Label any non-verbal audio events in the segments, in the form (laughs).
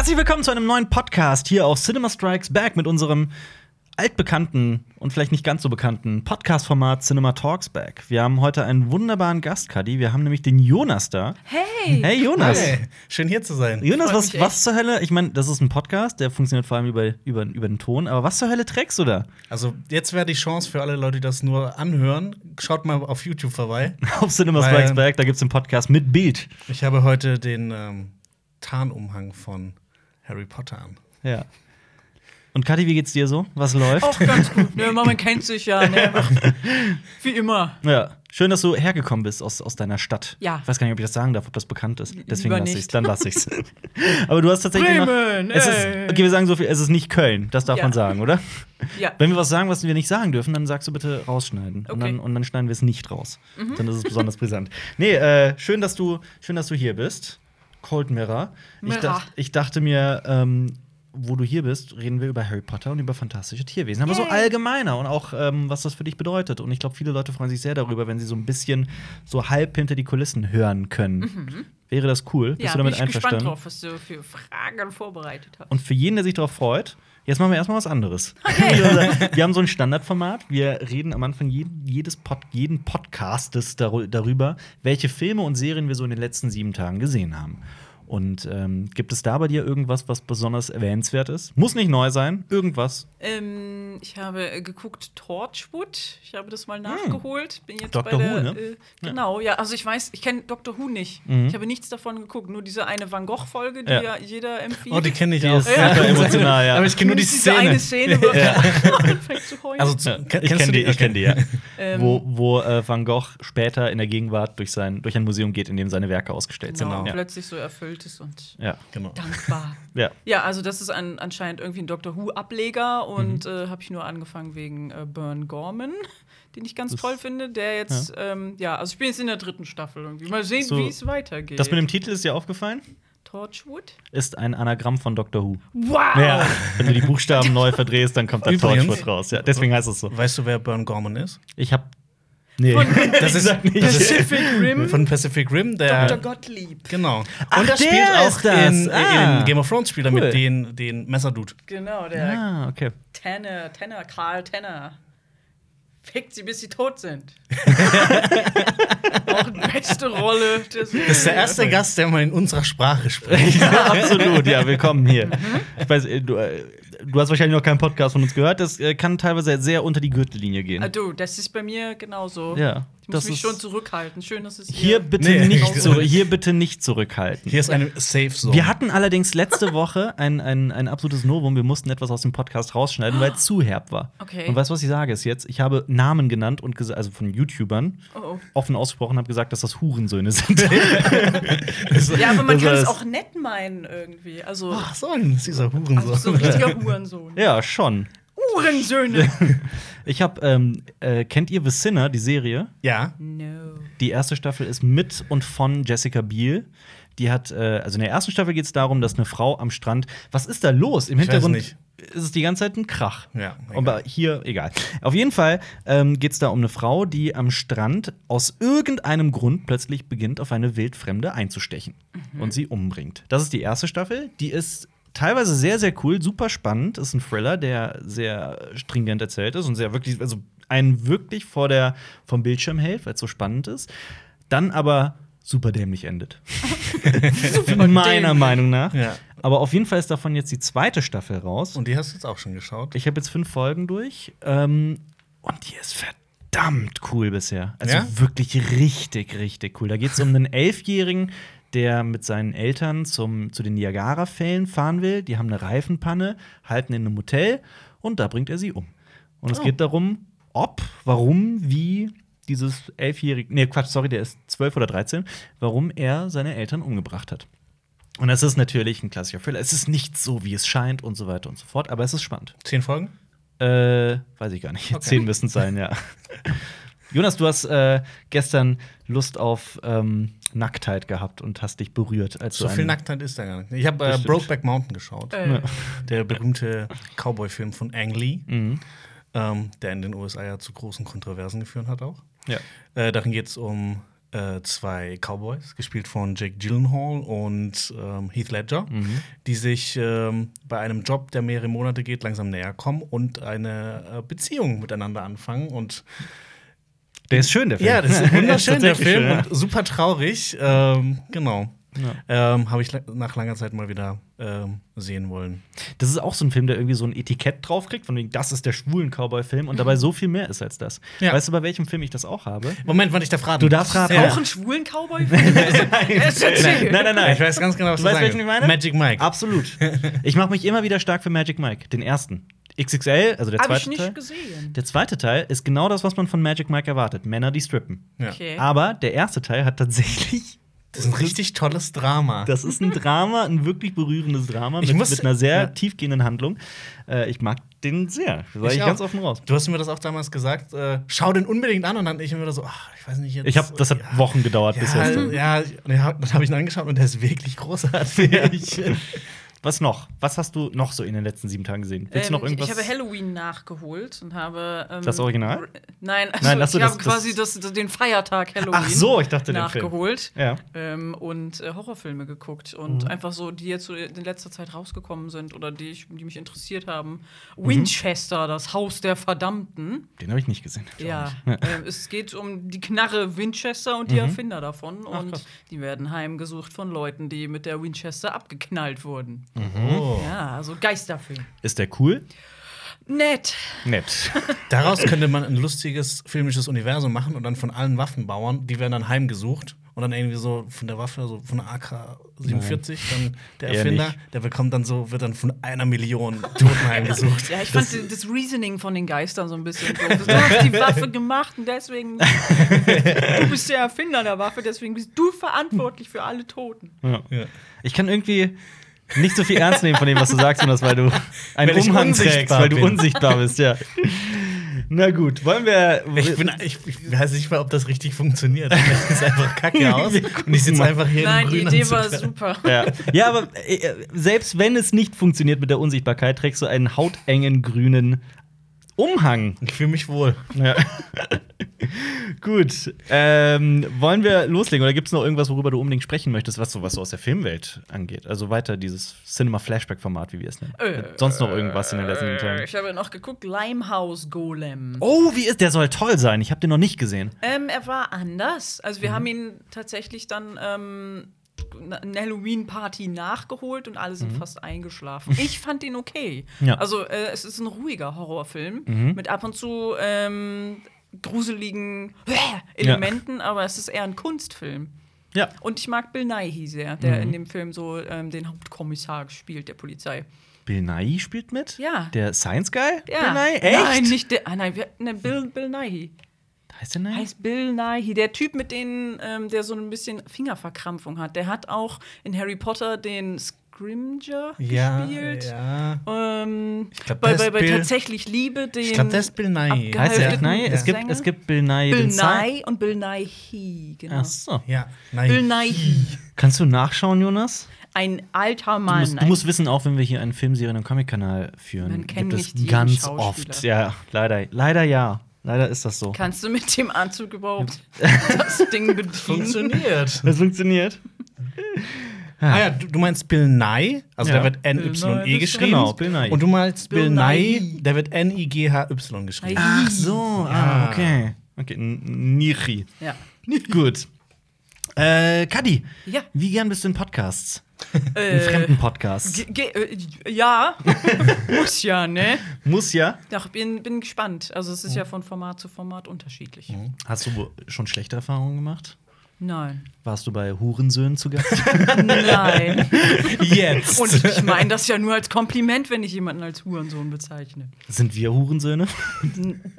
Herzlich willkommen zu einem neuen Podcast hier auf Cinema Strikes Back mit unserem altbekannten und vielleicht nicht ganz so bekannten Podcast-Format Cinema Talks Back. Wir haben heute einen wunderbaren Gast, Kadi. Wir haben nämlich den Jonas da. Hey! Hey Jonas! Hey, schön hier zu sein. Jonas, was, was zur Hölle? Ich meine, das ist ein Podcast, der funktioniert vor allem über, über, über den Ton. Aber was zur Hölle trägst du da? Also, jetzt wäre die Chance für alle Leute, die das nur anhören. Schaut mal auf YouTube vorbei. (laughs) Auf Cinema Strikes Back, da gibt es einen Podcast mit Bild. Ich habe heute den ähm, Tarnumhang von Harry Potter an. Ja. Und Kadi, wie geht's dir so? Was läuft? Auch ganz gut. (laughs) Ne, man kennt sich ja. Ne? (laughs) Wie immer. Ja, schön, dass du hergekommen bist aus, aus deiner Stadt. Ja. Ich weiß gar nicht, ob ich das sagen darf, ob das bekannt ist. Deswegen lasse ich nicht. Dann lasse ich's. (laughs) Aber du hast tatsächlich Bremen, noch. Es ist, okay, wir sagen so viel. Es ist nicht Köln. Das darf Ja. man sagen, oder? Ja. Wenn wir was sagen, was wir nicht sagen dürfen, dann sagst du bitte rausschneiden. Und, Okay. Mhm. dann, und dann schneiden wir es nicht raus. Dann ist es besonders brisant. Nee, äh, schön, dass du, schön, dass du hier bist. Cold Mirror. Ich, Mirror. dach, ich dachte mir, ähm, wo du hier bist, reden wir über Harry Potter und über fantastische Tierwesen. Aber so Yay. allgemeiner und auch, ähm, was das für dich bedeutet. Und ich glaube, viele Leute freuen sich sehr darüber, wenn sie so ein bisschen so halb hinter die Kulissen hören können. Wäre das cool? Bist Mhm. ja, du damit bin ich gespannt einverstanden? drauf, was du für Fragen vorbereitet hast. Und für jeden, der sich darauf freut, jetzt machen wir erstmal was anderes. (laughs) wir haben so ein Standardformat. Wir reden am Anfang jeden, jedes Pod, jeden Podcastes darüber, welche Filme und Serien wir so in den letzten sieben Tagen gesehen haben. Und ähm, gibt es da bei dir irgendwas, was besonders erwähnenswert ist? Muss nicht neu sein, irgendwas. Ähm, ich habe äh, geguckt Torchwood. Ich habe das mal nachgeholt. Bin jetzt Dr. bei der, Who, ne? Äh, genau, ja. Also ich weiß, ich kenne Dr. Who nicht. Mhm. Ich habe nichts davon geguckt. Nur diese eine Van Gogh-Folge, die Ja. ja. jeder empfiehlt. Oh, die kenne ich auch. ist super emotional, ja. Aber ich kenne nur die Diese eine Szene. Szene, wo (laughs) er (laughs) anfängt zu heulen. Also, Ja, zu- ich kenne die, ich kenn die, ja. Ähm. wo wo äh, Van Gogh später in der Gegenwart durch, sein, durch ein Museum geht, in dem seine Werke ausgestellt sind. genau, Ja. plötzlich so erfüllt ist und Ja. Genau. dankbar. (laughs) ja. Ja, also das ist ein, anscheinend irgendwie ein Doctor Who-Ableger und Mhm. äh, habe ich nur angefangen wegen äh, Burn Gorman, (laughs) den ich ganz toll finde. Der jetzt, ja. Ähm, ja, also ich bin jetzt in der dritten Staffel irgendwie. Mal sehen, So, wie es weitergeht. Das mit dem Titel ist dir aufgefallen? Torchwood? Ist ein Anagramm von Doctor Who. Wow! Ja. Wenn du die Buchstaben (laughs) neu verdrehst, dann kommt da Übrigens- Torchwood raus. Ja, deswegen heißt es so. Weißt du, wer Burn Gorman ist? Ich hab. Nee. (laughs) (laughs) Das ist, nicht. das Pacific Rim? von Pacific Rim, der. Dr. Gottlieb. Genau. Ach, Und er der spielt auch das. in, Ah. in Game of Thrones spielt er Cool. mit den, den Messerdude. Genau, der Ah, okay. Tanner, Tanner, Karl Tanner. Fickt sie, bis sie tot sind. (laughs) Auch die beste Rolle. Das ist der erste Gast, der mal in unserer Sprache spricht. Ja, absolut. Ja, willkommen hier. Ich weiß, äh, du, äh, du hast wahrscheinlich noch keinen Podcast von uns gehört. Das äh, kann teilweise sehr unter die Gürtellinie gehen. Ah, du, das ist bei mir genauso. Ja, Ich muss das mich ist- schon zurückhalten. Schön, dass es Hier bitte, Nee. nicht zurück, hier bitte nicht zurückhalten. Hier ist eine Safe Zone. Wir hatten allerdings letzte Woche ein, ein, ein absolutes Novum. Wir mussten etwas aus dem Podcast rausschneiden, weil es zu herb war. Okay. Und weißt du, was ich sage ist jetzt? Ich habe Namen genannt und gesagt, also von YouTubern, Oh, oh. offen ausgesprochen, habe gesagt, dass das Hurensöhne sind. (laughs) Ja, aber man Das kann es auch nett meinen irgendwie. Also, Ach so, ein dieser Hurensohn. also so ein richtiger Hurensohn. Ja, schon. Hurensöhne! (laughs) Ich habe, ähm, äh, kennt ihr The Sinner, die Serie? Ja. no. Die erste Staffel ist mit und von Jessica Biel. Die hat, äh, also in der ersten Staffel geht es darum, dass eine Frau am Strand. Was ist da los? Im Ich weiß Hintergrund nicht. ist es die ganze Zeit ein Krach. Ja, egal. Aber hier, egal. Auf jeden Fall ähm, geht es da um eine Frau, die am Strand aus irgendeinem Grund plötzlich beginnt, auf eine Wildfremde einzustechen und sie umbringt. Das ist die erste Staffel. Die ist teilweise sehr, sehr cool, super spannend. Ist ein Thriller, der sehr stringent erzählt ist und sehr wirklich, also einen wirklich vor der, vom Bildschirm hält, weil es so spannend ist. Dann aber super dämlich endet. (laughs) (laughs) Meiner dämlich. Meinung nach. Ja. Aber auf jeden Fall ist davon jetzt die zweite Staffel raus. Und die hast du jetzt auch schon geschaut. Ich habe jetzt fünf Folgen durch ähm, und die ist verdammt cool bisher. Also Ja? wirklich richtig, richtig cool. Da geht es um einen Elfjährigen, der mit seinen Eltern zum, zu den Niagara-Fällen fahren will. Die haben eine Reifenpanne, halten in einem Hotel und da bringt er sie um. Und es Oh. geht darum, ob, warum, wie dieses elfjährige, nee, Quatsch, sorry, der ist zwölf oder dreizehn, warum er seine Eltern umgebracht hat. Und das ist natürlich ein klassischer Thriller. Es ist nicht so, wie es scheint und so weiter und so fort, aber es ist spannend. Zehn Folgen? Äh, weiß ich gar nicht. Okay. Zehn müssen es sein, ja. (laughs) Jonas, du hast äh, gestern Lust auf ähm, Nacktheit gehabt und hast dich berührt, als So viel Nacktheit ist da gar nicht. Ich habe äh. Brokeback Mountain geschaut. Äh, Der berühmte Cowboy-Film von Ang Lee, Mhm. ähm, der in den USA ja zu großen Kontroversen geführt hat auch. Ja. Äh, darin geht es um äh, zwei Cowboys, gespielt von Jake Gyllenhaal und ähm, Heath Ledger, die sich ähm, bei einem Job, der mehrere Monate geht, langsam näher kommen und eine äh, Beziehung miteinander anfangen. Und Der ist schön, der Film. ja, das ist (laughs) wunderschön, der Film, schön, ja. und super traurig. Ähm, genau. Ähm, Habe ich nach langer Zeit mal wieder ähm, sehen wollen. Das ist auch so ein Film, der irgendwie so ein Etikett draufkriegt, von wegen, das ist der schwulen Cowboy-Film und dabei so viel mehr ist als das. Ja. Weißt du, bei welchem Film ich das auch habe? Moment, wann ich da fragen? Du darfst raten. Ja. Auch einen schwulen Cowboy? (laughs) Erzähl. Nein, nein, nein. Ich weiß ganz genau, was Du weißt, sagen welchen ich meine? Magic Mike. Absolut. Ich mache mich immer wieder stark für Magic Mike, den ersten. XXL, also der Hab ich zweite nicht Teil. gesehen. Der zweite Teil ist genau das, was man von Magic Mike erwartet. Männer, die strippen. Ja. Okay. Aber der erste Teil hat tatsächlich. (laughs) Das ist ein richtig tolles Drama. Das ist ein Drama, ein wirklich berührendes Drama Ich mit, muss- mit einer sehr ja. tiefgehenden Handlung. Äh, ich mag den sehr. Sag ich, Ich ganz offen raus. Du hast mir das auch damals gesagt, äh, schau den unbedingt an und dann ich immer wieder so, ach, ich weiß nicht jetzt. Ich habe, das hat ja, Wochen gedauert bis Ja, jetzt. ja, und ja, dann habe ich ihn angeschaut und der ist wirklich großartig. (laughs) Was noch? Was hast du noch so in den letzten sieben Tagen gesehen? Willst du noch Ähm, irgendwas? Ich habe Halloween nachgeholt und habe. Ähm, Das Original? Nein, also Nein, ich habe quasi das, das, den Feiertag Halloween Ach so, ich dachte den Film. nachgeholt. Ja. Ähm, und äh, Horrorfilme geguckt und Mhm. einfach so, die jetzt so in letzter Zeit rausgekommen sind oder die, ich, die mich interessiert haben. Mhm. Winchester, das Haus der Verdammten. Den habe ich nicht gesehen. Ja, (laughs) ähm, es geht um die Knarre Winchester und die Erfinder davon. Mhm. Ach, und die werden heimgesucht von Leuten, die mit der Winchester abgeknallt wurden. Oh. Ja, also Geisterfilm. Ist der cool? Nett. Nett. (laughs) Daraus könnte man ein lustiges filmisches Universum machen und dann von allen Waffenbauern, die werden dann heimgesucht und dann irgendwie so von der Waffe, so von der AK-47, dann der Erfinder, der bekommt dann so, wird dann von einer Million Toten heimgesucht. (laughs) Ja, ich fand das, Reasoning von den Geistern so ein bisschen doof. (laughs) Du hast die Waffe gemacht und deswegen. du bist der Erfinder der Waffe, deswegen bist du verantwortlich für alle Toten. Ja. Ja. Ich kann irgendwie nicht so viel ernst nehmen von dem, was du sagst, sondern weil du einen Weil Umhang unsichtbar trägst, weil du bin. unsichtbar bist, ja. Na gut, wollen wir. Ich, bin, ich, ich weiß nicht mal, ob das richtig funktioniert. Vielleicht sieht einfach kacke (laughs) aus. Und ich sitze einfach hier Nein, im die Grün Idee war super. ja. (laughs) ja, aber äh, selbst wenn es nicht funktioniert mit der Unsichtbarkeit, trägst du einen hautengen grünen Umhang. Ich fühle mich wohl. Ja. (laughs) Gut. Ähm, wollen wir loslegen oder gibt es noch irgendwas, worüber du unbedingt sprechen möchtest, was so, was so aus der Filmwelt angeht? Also weiter dieses Cinema-Flashback-Format, wie wir es nennen. Äh, Sonst noch irgendwas in den letzten Äh, Tagen? ich habe noch geguckt, Limehouse Golem. Oh, wie ist der? Soll toll sein. Ich habe den noch nicht gesehen. Ähm, er war anders. Also Mhm. wir haben ihn tatsächlich dann ähm, eine Halloween-Party nachgeholt und alle sind fast eingeschlafen. Ich fand ihn okay. Mhm. Ja. Mhm. Also äh, es ist ein ruhiger Horrorfilm mit ab und zu ähm, gruseligen Elementen, aber es ist eher ein Kunstfilm. Ja. Und ich mag Bill Nighy sehr, der Mhm. in dem Film so ähm, den Hauptkommissar spielt, der Polizei. Bill Nye spielt mit? Ja. Der Science Guy? Ja. Bill Nye? Echt? Nein, nicht der. Ah, nein, wir, ne, Bill, Bill Nighy. Heißt der Nye? Heißt Bill Nighy, der Typ mit den, ähm, der so ein bisschen Fingerverkrampfung hat. Der hat auch in Harry Potter den Scrimger Ja, gespielt. ja. Ähm, glaub, bei, der bei, ist bei Bill- tatsächlich Liebe den. Ich glaube, der ist Bill Nye. heißt der Nye? Es gibt, es gibt Bill Nye. Bill Nye und Bill Nighy, genau. Ach so. Ja, Bill nein. Nighy. Kannst du nachschauen, Jonas? Ein alter Du Mann. musst, du musst wissen, auch wenn wir hier einen Filmserien- und Comic-Kanal führen, Man kennt gibt es ganz oft. Ja, leider. Leider ja. Leider ist das so. Kannst du mit dem Anzug überhaupt (laughs) das Ding bedienen? Funktioniert. Das funktioniert. Ah ja, du, du meinst Bill Nye, also Ja. der wird Nye N-Y-E geschrieben. Genau, Bill Nye. Und du meinst Bill Bill, Nye, Nighy. der wird N-I-G-H-Y geschrieben. Ach so, ah, okay. Okay, N- Niri. Ja. Gut. Äh, Kadi, Ja. wie gern bist du in Podcasts? Äh, In fremden ge äh, ja, (laughs) muss ja, ne? Muss ja. Doch, bin, bin gespannt. Also, es ist ja von Format zu Format unterschiedlich. Hast du schon schlechte Erfahrungen gemacht? Nein. Warst du bei Hurensöhnen zu Gast? (laughs) (laughs) Nein. Jetzt. Und ich meine das ja nur als Kompliment, wenn ich jemanden als Hurensohn bezeichne. Sind wir Hurensöhne?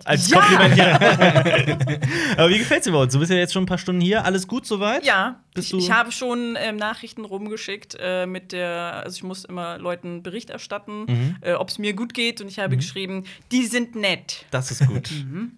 Als Ja! Kompliment, ja. (laughs) Aber wie gefällt's dir bei uns? Du bist ja jetzt schon ein paar Stunden hier. Alles gut soweit? Ja, Bist ich, du- ich habe schon ähm, Nachrichten rumgeschickt äh, mit der, also ich muss immer Leuten Bericht erstatten, Mhm. äh, ob es mir gut geht und ich habe geschrieben, die sind nett. Das ist gut. Mhm.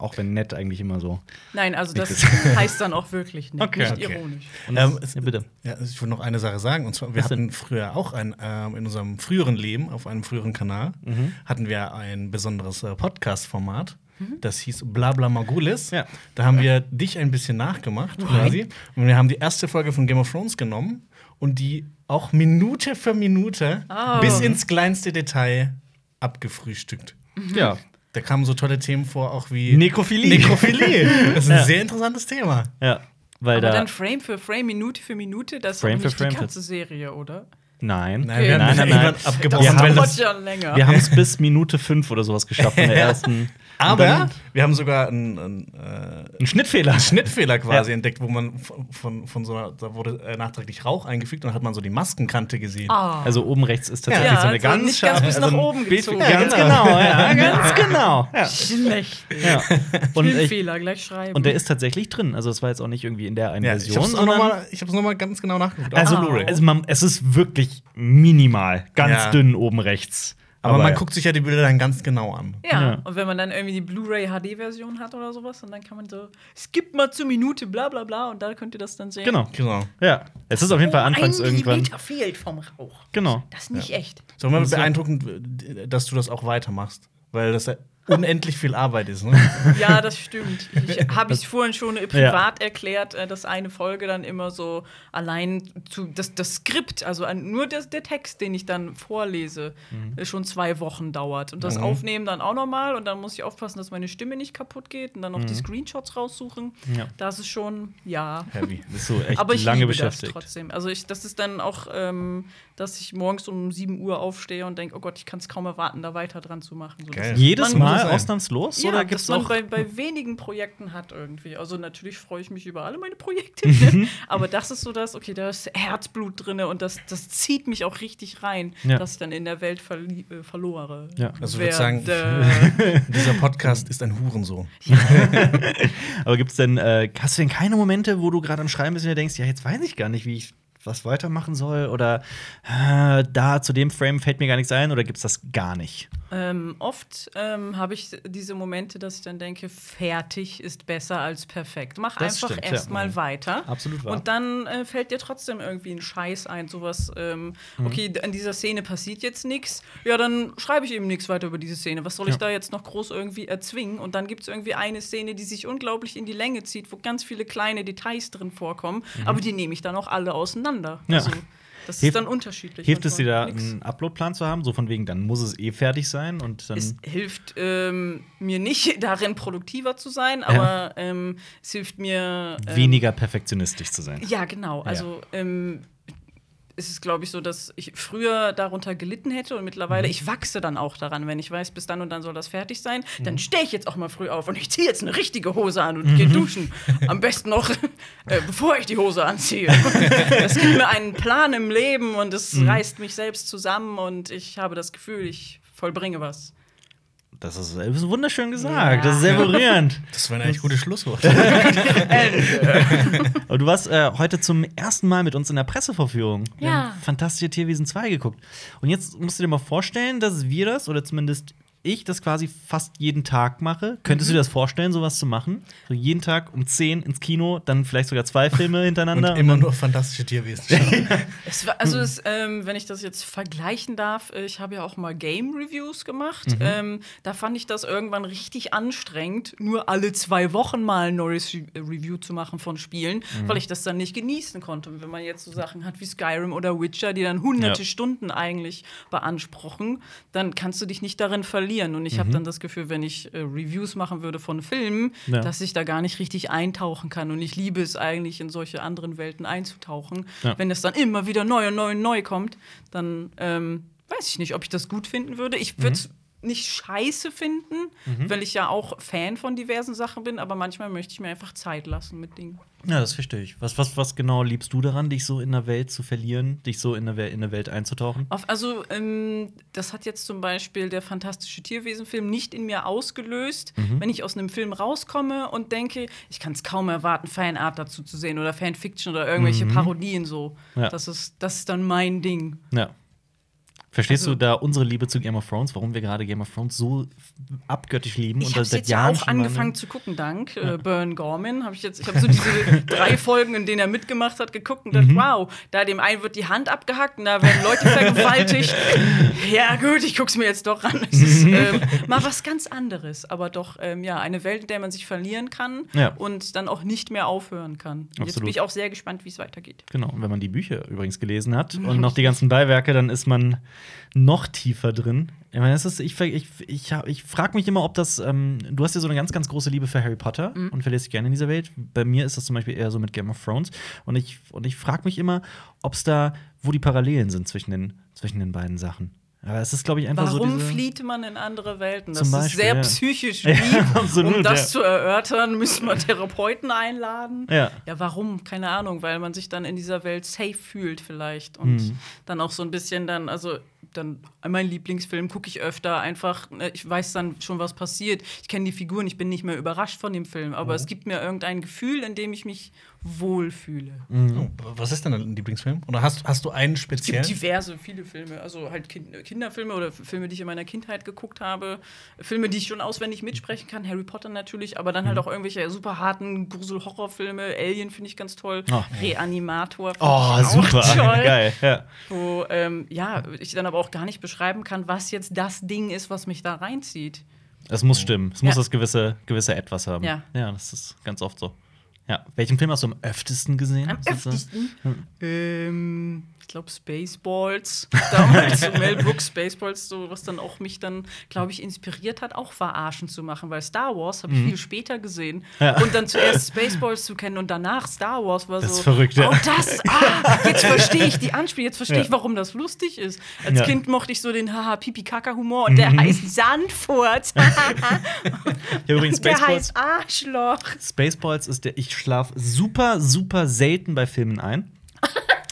Auch wenn nett eigentlich immer so. Nein, also das heißt dann auch wirklich nett, Okay. nicht Okay. ironisch. Ähm, es, Ja, bitte. Ja, also ich wollte noch eine Sache sagen. Und zwar, wir Was denn? hatten früher auch ein, ähm, in unserem früheren Leben, auf einem früheren Kanal, Mhm. hatten wir ein besonderes äh, Podcast-Format. Das hieß Blabla Magulis. Ja. Da haben wir dich ein bisschen nachgemacht, quasi. Und wir haben die erste Folge von Game of Thrones genommen und die auch Minute für Minute Oh. bis ins kleinste Detail abgefrühstückt. Ja. Da kamen so tolle Themen vor, auch wie Nekrophilie. Nekrophilie. (laughs) Das ist ein Ja. sehr interessantes Thema. Ja. Weil Aber da. dann Frame für Frame, Minute für Minute, das ist Frame doch für nicht Frame die ganze Serie, oder? Nein. Nein, wir nein, nein, nein. abgebrochen, Wir weil haben, das- dauert ja länger. wir haben es bis Minute 5 oder sowas geschafft in der (laughs) ersten. Aber dann wir haben sogar einen, einen, äh, ein Schnittfehler. einen Schnittfehler (laughs) quasi Ja. entdeckt, wo man von, von, von so einer, da wurde äh, nachträglich Rauch eingefügt und dann hat man so die Maskenkante gesehen. Ah. Also oben rechts ist tatsächlich Ja, so eine also ganz nicht ganz bis scharfe- nach oben gezogen. Ganz Ja, genau, (laughs) ja, ganz genau. Ja. Schlecht. Ja. Und, ich, Fehler gleich schreiben. und der ist tatsächlich drin. Also, es war jetzt auch nicht irgendwie in der einen Ja, ich Version. hab's auch sondern- nochmal noch mal ganz genau nachgeguckt. also, Blu-ray. also man, es ist wirklich minimal. Ganz Ja. dünn oben rechts. aber, man ja. guckt sich ja die Bilder dann ganz genau an. ja. Ja. und wenn man dann irgendwie die Blu-ray HD-Version hat oder sowas, und dann kann man so, skip mal zur Minute, bla bla bla, und da könnt ihr das dann sehen. Genau. Genau. Ja. Es ist auf jeden Fall anfangs Oh, ein irgendwann. Millimeter fehlt vom Rauch. Genau. Das ist nicht echt. So immer ja- beeindruckend, dass du das auch weitermachst. Weil das ja unendlich viel Arbeit ist. Ne? Ja, das stimmt. Ich (laughs) habe ich vorhin schon äh, privat erklärt, äh, dass eine Folge dann immer so allein zu das, das Skript, also nur das, der Text, den ich dann vorlese, äh, schon zwei Wochen dauert. Und das Mhm. Aufnehmen dann auch nochmal. Und dann muss ich aufpassen, dass meine Stimme nicht kaputt geht und dann noch die Screenshots raussuchen. Ja. Das ist schon, ja. Heavy. Bist du echt Aber ich lange liebe beschäftigt. das trotzdem. Also ich, das ist dann auch, ähm, dass ich morgens um 7 Uhr aufstehe und denke, oh Gott, ich kann es kaum erwarten, da weiter dran zu machen. So, das- Jedes Man- Mal ausnahmslos? ja, oder gibt's man auch. bei, bei (laughs) wenigen Projekten hat irgendwie. Also natürlich freue ich mich über alle meine Projekte, Mhm. ne? aber das ist so das, okay, da ist Herzblut drin und das, das zieht mich auch richtig rein, Ja. dass ich dann in der Welt verli äh, verlore. Ja. Also ich würd sagen-. (laughs) Dieser Podcast ist ein Hurensohn. (laughs) Aber gibt's denn, äh, hast du denn keine Momente, wo du gerade am Schreiben bist und dir denkst, ja, jetzt weiß ich gar nicht, wie ich was weitermachen soll? Oder äh, da zu dem Frame fällt mir gar nichts ein? Oder gibt's das gar nicht? Ähm, oft ähm, habe ich diese Momente, dass ich dann denke, fertig ist besser als perfekt. Mach Das einfach stimmt, ja. erstmal Mhm. weiter. Absolut wahr. Und dann äh, fällt dir trotzdem irgendwie ein Scheiß ein, sowas, ähm, Mhm. okay, an dieser Szene passiert jetzt nichts, ja, dann schreibe ich eben nichts weiter über diese Szene. Was soll ich Ja. da jetzt noch groß irgendwie erzwingen? Und dann gibt es irgendwie eine Szene, die sich unglaublich in die Länge zieht, wo ganz viele kleine Details drin vorkommen, aber die nehme ich dann auch alle auseinander. Mhm. Ja. Also, das Hilft- ist dann unterschiedlich. Hilft es dir da, nix. einen Uploadplan zu haben? So von wegen, dann muss es eh fertig sein und dann. Es hilft ähm, mir nicht (laughs) darin, produktiver zu sein, aber ähm, es hilft mir. Ähm, weniger perfektionistisch zu sein. Ja, genau. Also ähm, es ist, glaube ich, so, dass ich früher darunter gelitten hätte und mittlerweile, Mhm. ich wachse dann auch daran, wenn ich weiß, bis dann und dann soll das fertig sein, Mhm. dann stehe ich jetzt auch mal früh auf und ich ziehe jetzt eine richtige Hose an und Mhm. gehe duschen. Am besten noch, (laughs) äh, bevor ich die Hose anziehe. (laughs) Das gibt mir einen Plan im Leben und es Mhm. reißt mich selbst zusammen und ich habe das Gefühl, ich vollbringe was. Das ist, das ist wunderschön gesagt. Ja. Das ist sehr berührend. (laughs) Das war ein eigentlich gutes Schlusswort. (laughs) Aber du warst äh, heute zum ersten Mal mit uns in der Pressevorführung. Wir Ja. haben Fantastische Tierwesen 2 geguckt. Und jetzt musst du dir mal vorstellen, dass wir das, oder zumindest ich das quasi fast jeden Tag mache. Könntest Mhm. du dir das vorstellen, sowas zu machen? So jeden Tag um 10 ins Kino, dann vielleicht sogar zwei Filme (laughs) Und hintereinander. immer nur fantastische Tierwesen. schauen. (laughs) Es war, also, es, ähm, wenn ich das jetzt vergleichen darf, äh, ich habe ja auch mal Game Reviews gemacht. Mhm. Ähm, da fand ich das irgendwann richtig anstrengend, nur alle zwei Wochen mal ein neues Re Review zu machen von Spielen, Mhm. weil ich das dann nicht genießen konnte. Und wenn man jetzt so Sachen hat wie Skyrim oder Witcher, die dann hunderte Ja. Stunden eigentlich beanspruchen, dann kannst du dich nicht darin verlieren. Und ich Mhm. habe dann das Gefühl, wenn ich äh, Reviews machen würde von Filmen, Ja. dass ich da gar nicht richtig eintauchen kann. Und ich liebe es eigentlich, in solche anderen Welten einzutauchen. Ja. Wenn es dann immer wieder neu und neu und neu kommt, dann ähm, weiß ich nicht, ob ich das gut finden würde. Ich würde es nicht scheiße finden, weil ich ja auch Fan von diversen Sachen bin, aber manchmal möchte ich mir einfach Zeit lassen mit Dingen. Ja, das verstehe ich. Was, was, was genau liebst du daran, dich so in der Welt zu verlieren, dich so in der, in der Welt einzutauchen? Auf, also, ähm, das hat jetzt zum Beispiel der fantastische Tierwesen-Film nicht in mir ausgelöst, Mhm. wenn ich aus einem Film rauskomme und denke, ich kann es kaum erwarten, Fanart dazu zu sehen oder Fanfiction oder irgendwelche Parodien so. Mhm. Ja. Das, ist, das ist dann mein Ding. Ja. Verstehst Also- du da unsere Liebe zu Game of Thrones, warum wir gerade Game of Thrones so abgöttisch lieben Ich und habe jetzt ja Jahren auch mal- angefangen zu gucken, dank äh, Burn Gorman. Hab ich jetzt, ich habe so diese (laughs) drei Folgen, in denen er mitgemacht hat, geguckt und Mhm. dachte, wow, da dem einen wird die Hand abgehackt und da werden Leute vergewaltigt. (laughs) ja gut, ich guck's mir jetzt doch ran. Es ist Mhm. ähm, mal was ganz anderes, aber doch ähm, ja eine Welt, in der man sich verlieren kann Ja. und dann auch nicht mehr aufhören kann. Und Jetzt Absolut. bin ich auch sehr gespannt, wie es weitergeht. Genau, und wenn man die Bücher übrigens gelesen hat und (laughs) noch die ganzen Beiwerke, dann ist man noch tiefer drin. Ich meine, das ist, ich, ich, ich, ich frage mich immer, ob das, ähm, du hast ja so eine ganz, ganz große Liebe für Harry Potter und verlierst dich gerne in dieser Welt. Bei mir ist das zum Beispiel eher so mit Game of Thrones. Und ich, und ich frage mich immer, ob es da, wo die Parallelen sind zwischen den, zwischen den beiden Sachen. Aber es ist, glaube ich, einfach Warum so diese flieht man in andere Welten? Das Zum ist Beispiel, sehr ja. psychisch (laughs) Ja, absolut, um das ja. zu erörtern, müssen wir Therapeuten einladen. Ja. Ja, warum? Keine Ahnung, weil man sich dann in dieser Welt safe fühlt vielleicht und Mhm. dann auch so ein bisschen dann, also dann mein Lieblingsfilm gucke ich öfter einfach, äh, ich weiß dann schon, was passiert. Ich kenne die Figuren, ich bin nicht mehr überrascht von dem Film, aber Mhm. es gibt mir irgendein Gefühl, in dem ich mich wohlfühle. Mhm. Oh, was ist denn dein Lieblingsfilm? Oder hast, hast du einen Es speziellen? gibt diverse, viele Filme, also halt kind Kinderfilme oder Filme, die ich in meiner Kindheit geguckt habe, Filme, die ich schon auswendig mitsprechen kann, Harry Potter natürlich, aber dann halt Mhm. auch irgendwelche super harten Grusel-Horrorfilme, Alien finde ich ganz toll, Oh. Reanimator Oh, ich auch super. toll, (laughs) Geil, ja. wo ähm, ja, ich dann aber auch gar nicht beschreiben kann, was jetzt das Ding ist, was mich da reinzieht. Es muss stimmen. Es muss Ja. das gewisse, gewisse Etwas haben. Ja. ja, das ist ganz oft so. Ja. Welchen Film hast du am öftesten gesehen? Am öftesten? Ähm, ich glaube Spaceballs. Damals (laughs) so Mel Brooks Spaceballs, so was dann auch mich dann, glaube ich, inspiriert hat, auch verarschen zu machen, weil Star Wars habe ich viel später gesehen Mhm. Ja. und dann zuerst Spaceballs zu kennen und danach Star Wars war Das so. ist verrückt, ja. Oh, das, ah, jetzt verstehe ich die Anspiel, jetzt verstehe Ja. ich, warum das lustig ist. Als. Mhm. Kind mochte ich so den haha pipi kaka Humor und der heißt Sandfurt. (laughs) Ich übrigens der Spaceballs. heißt Arschloch. Spaceballs ist der, ich schlafe super, super selten bei Filmen ein.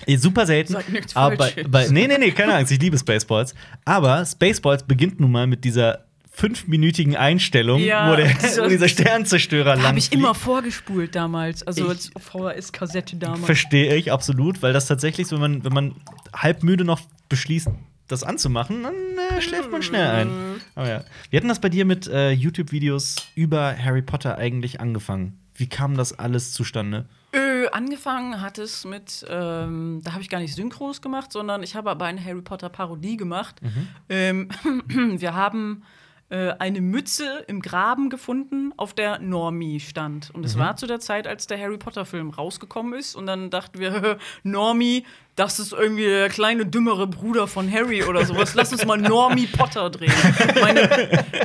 Eh, super selten. Sag nichts aber bei, bei, nee, nee, nee, keine Angst, ich liebe Spaceballs. Aber Spaceballs beginnt nun mal mit dieser fünfminütigen Einstellung, Ja, wo, der, (laughs) wo dieser Sternzerstörer lang Habe ich immer vorgespult damals, also als VHS-Kassette damals. Verstehe ich absolut, weil das tatsächlich wenn man, wenn man halb müde noch beschließt, das anzumachen, dann äh, schläft man schnell ein. Aber ja. Wie hatten das bei dir mit äh, YouTube-Videos über Harry Potter eigentlich angefangen? Wie kam das alles zustande? Ö, angefangen hat es mit, ähm, da habe ich gar nicht Synchros gemacht, sondern ich habe aber eine Harry Potter Parodie gemacht. Ähm, (clears throat) wir haben äh, eine Mütze im Graben gefunden, auf der Normie stand. Und es war zu der Zeit, als der Harry Potter Film rausgekommen ist. Und dann dachten wir, (laughs) Normie, das ist irgendwie der kleine, dümmere Bruder von Harry oder sowas. Lass uns mal Normie Potter drehen. Meine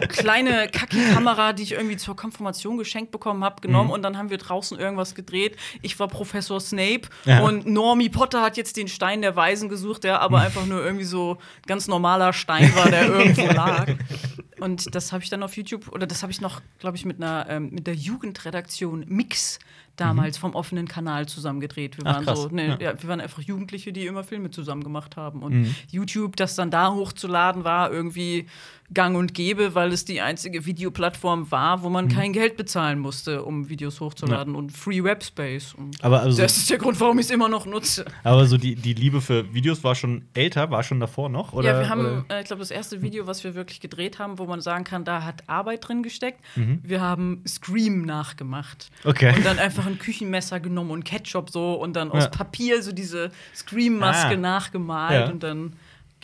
kleine Kacki-Kamera, die ich irgendwie zur Konfirmation geschenkt bekommen habe, genommen und dann haben wir draußen irgendwas gedreht. Ich war Professor Snape Ja. und Normie Potter hat jetzt den Stein der Weisen gesucht, der aber (laughs) einfach nur irgendwie so ganz normaler Stein war, der irgendwo lag. (laughs) Und das habe ich dann auf YouTube, oder das habe ich noch, glaube ich, mit einer ähm, mit der Jugendredaktion Mix damals vom offenen Kanal zusammen gedreht. Wir Ach, waren krass. so, ne, Ja. ja, wir waren einfach Jugendliche, die immer Filme zusammen gemacht haben. Und YouTube, das dann da hochzuladen, war irgendwie gang und gäbe, weil es die einzige Videoplattform war, wo man kein Geld bezahlen musste, um Videos hochzuladen und Free Webspace. Und Aber also, das ist der Grund, warum ich es immer noch nutze. aber so die, die Liebe für Videos war schon älter, war schon davor noch? Oder, ja, wir haben, äh, ich glaube, das erste Video, was wir wirklich gedreht haben, wo man sagen kann, da hat Arbeit drin gesteckt. Mhm. Wir haben Scream nachgemacht. Okay. Und dann einfach ein Küchenmesser genommen und Ketchup so und dann aus Ja. Papier so diese Scream-Maske Ah. nachgemalt Ja. und dann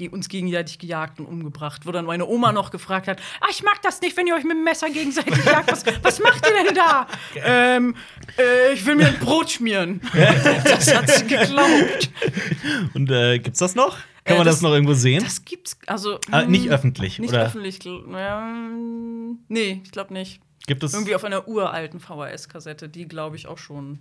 uns gegenseitig gejagt und umgebracht. Wo dann meine Oma noch gefragt hat: Ah, ich mag das nicht, wenn ihr euch mit dem Messer gegenseitig jagt. Was, was macht ihr denn da? (laughs) Ähm, äh, ich will mir ein Brot schmieren. (laughs) das hat sie geglaubt. Und äh, gibt's das noch? Kann Äh, man das, das- noch irgendwo sehen? Das gibt's, also. Ah, nicht mm, öffentlich, Nicht oder? öffentlich. gl- Ähm, nee, ich glaube nicht. Gibt es? Irgendwie auf einer uralten VHS-Kassette, die, glaube ich, auch schon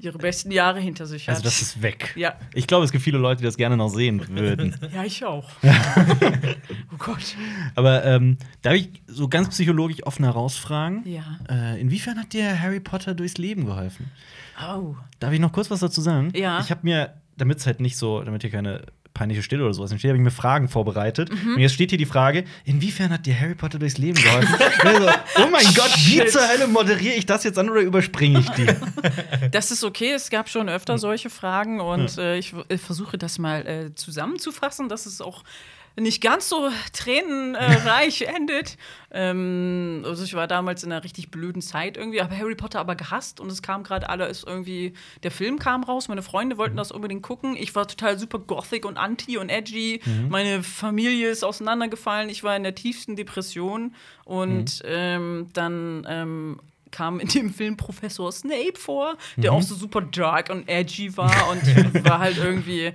ihre besten Jahre hinter sich hat. Also das ist weg. Ja. Ich glaube, es gibt viele Leute, die das gerne noch sehen würden. (laughs) ja, ich auch. (laughs) oh Gott. Aber ähm, darf ich so ganz psychologisch offen herausfragen? Ja. Äh, inwiefern hat dir Harry Potter durchs Leben geholfen? Au. Darf ich noch kurz was dazu sagen? Ja. Ich habe mir, damit es halt nicht so, damit hier keine peinliche Stille oder sowas entsteht, habe ich mir Fragen vorbereitet. Und jetzt steht hier die Frage: Inwiefern hat dir Harry Potter durchs Leben geholfen? (laughs) also, oh mein Gott, wie zur Hölle moderiere ich das jetzt an oder überspringe ich die? (laughs) Das ist okay, es gab schon öfter solche Fragen und äh, ich äh, versuche das mal äh, zusammenzufassen, dass es auch nicht ganz so tränenreich (laughs) endet. Ähm, also ich war damals in einer richtig blöden Zeit irgendwie, habe Harry Potter aber gehasst und es kam gerade alles irgendwie, der Film kam raus, meine Freunde wollten das unbedingt gucken. Ich war total super gothic und anti und edgy. Meine Familie ist auseinandergefallen, ich war in der tiefsten Depression und ähm, dann ähm, kam in dem Film Professor Snape vor, der auch so super dark und edgy war (laughs) und war halt irgendwie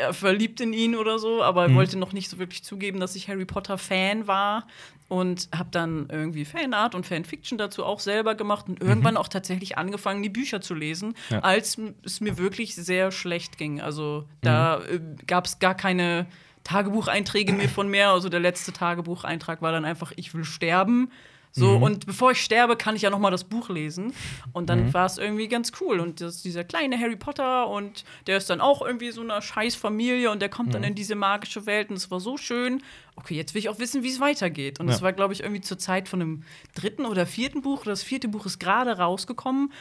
ja, verliebt in ihn oder so, aber wollte noch nicht so wirklich zugeben, dass ich Harry Potter Fan war und habe dann irgendwie Fanart und Fanfiction dazu auch selber gemacht und irgendwann auch tatsächlich angefangen, die Bücher zu lesen, Ja. als es mir wirklich sehr schlecht ging. Also da äh, gab es gar keine Tagebucheinträge mehr von mir. Also der letzte Tagebucheintrag war dann einfach, ich will sterben. So, und bevor ich sterbe, kann ich ja noch mal das Buch lesen. Und dann war es irgendwie ganz cool. Und das, dieser kleine Harry Potter und der ist dann auch irgendwie so einer scheiß Familie und der kommt dann in diese magische Welt und es war so schön. Okay, jetzt will ich auch wissen, wie es weitergeht. Und Ja. war, glaube ich, irgendwie zur Zeit von einem dritten oder vierten Buch. Das vierte Buch ist gerade rausgekommen.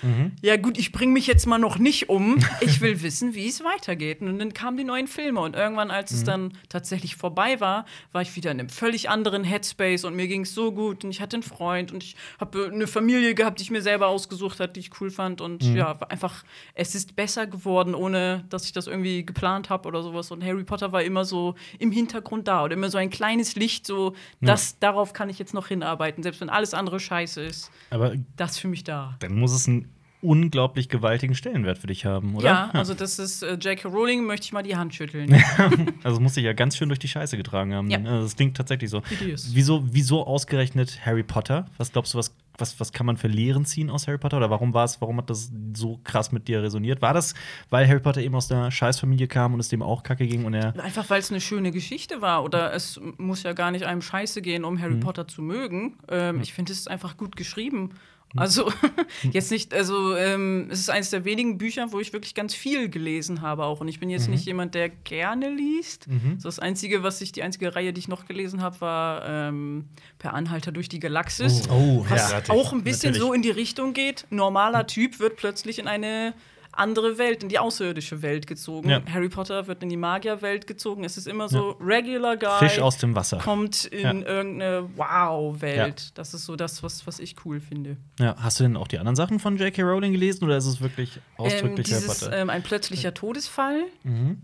Ja, gut, ich bringe mich jetzt mal noch nicht um. Ich will (laughs) wissen, wie es weitergeht. Und dann kamen die neuen Filme. Und irgendwann, als es dann tatsächlich vorbei war, war ich wieder in einem völlig anderen Headspace und mir ging es so gut. Und ich hatte einen Freund und ich habe eine Familie gehabt, die ich mir selber ausgesucht habe, die ich cool fand. Und ja, war einfach, es ist besser geworden, ohne dass ich das irgendwie geplant habe oder sowas. Und Harry Potter war immer so im Hintergrund da oder immer so ein kleines Licht, so, das, darauf kann ich jetzt noch hinarbeiten, selbst wenn alles andere scheiße ist. Aber Das ist für mich da. dann muss es einen unglaublich gewaltigen Stellenwert für dich haben, oder? Ja, also das ist äh, J.K. Rowling, möchte ich mal die Hand schütteln. (laughs) Also muss sich ja ganz schön durch die Scheiße getragen haben. Ja. Also das klingt tatsächlich so. Ist. Wieso, wieso ausgerechnet Harry Potter? Was glaubst du, was, was, was kann man für Lehren ziehen aus Harry Potter? Oder warum war es, warum hat das so krass mit dir resoniert? War das, weil Harry Potter eben aus einer Scheißfamilie kam und es dem auch kacke ging und er. Einfach weil es eine schöne Geschichte war. Oder es muss ja gar nicht einem scheiße gehen, um Mhm. Harry Potter zu mögen. Ähm, Ich finde, es ist einfach gut geschrieben. Also, (laughs) jetzt nicht, also, ähm, es ist eines der wenigen Bücher, wo ich wirklich ganz viel gelesen habe auch. Und ich bin jetzt Mhm. nicht jemand, der gerne liest. So das Einzige, was ich, die einzige Reihe, die ich noch gelesen habe, war ähm, Per Anhalter durch die Galaxis. Oh, was ja. auch ein bisschen Natürlich. so in die Richtung geht. Normaler Typ wird plötzlich in eine andere Welt, in die außerirdische Welt gezogen. Ja. Harry Potter wird in die Magierwelt gezogen. Es ist immer so regular guy Fisch aus dem Wasser. kommt in Ja. irgendeine Wow-Welt. Das ist so das, was, was ich cool finde. Ja, hast du denn auch die anderen Sachen von J.K. Rowling gelesen oder ist es wirklich Ähm, ausdrücklich Harry dieses Potter? Mhm. ähm, ein plötzlicher Todesfall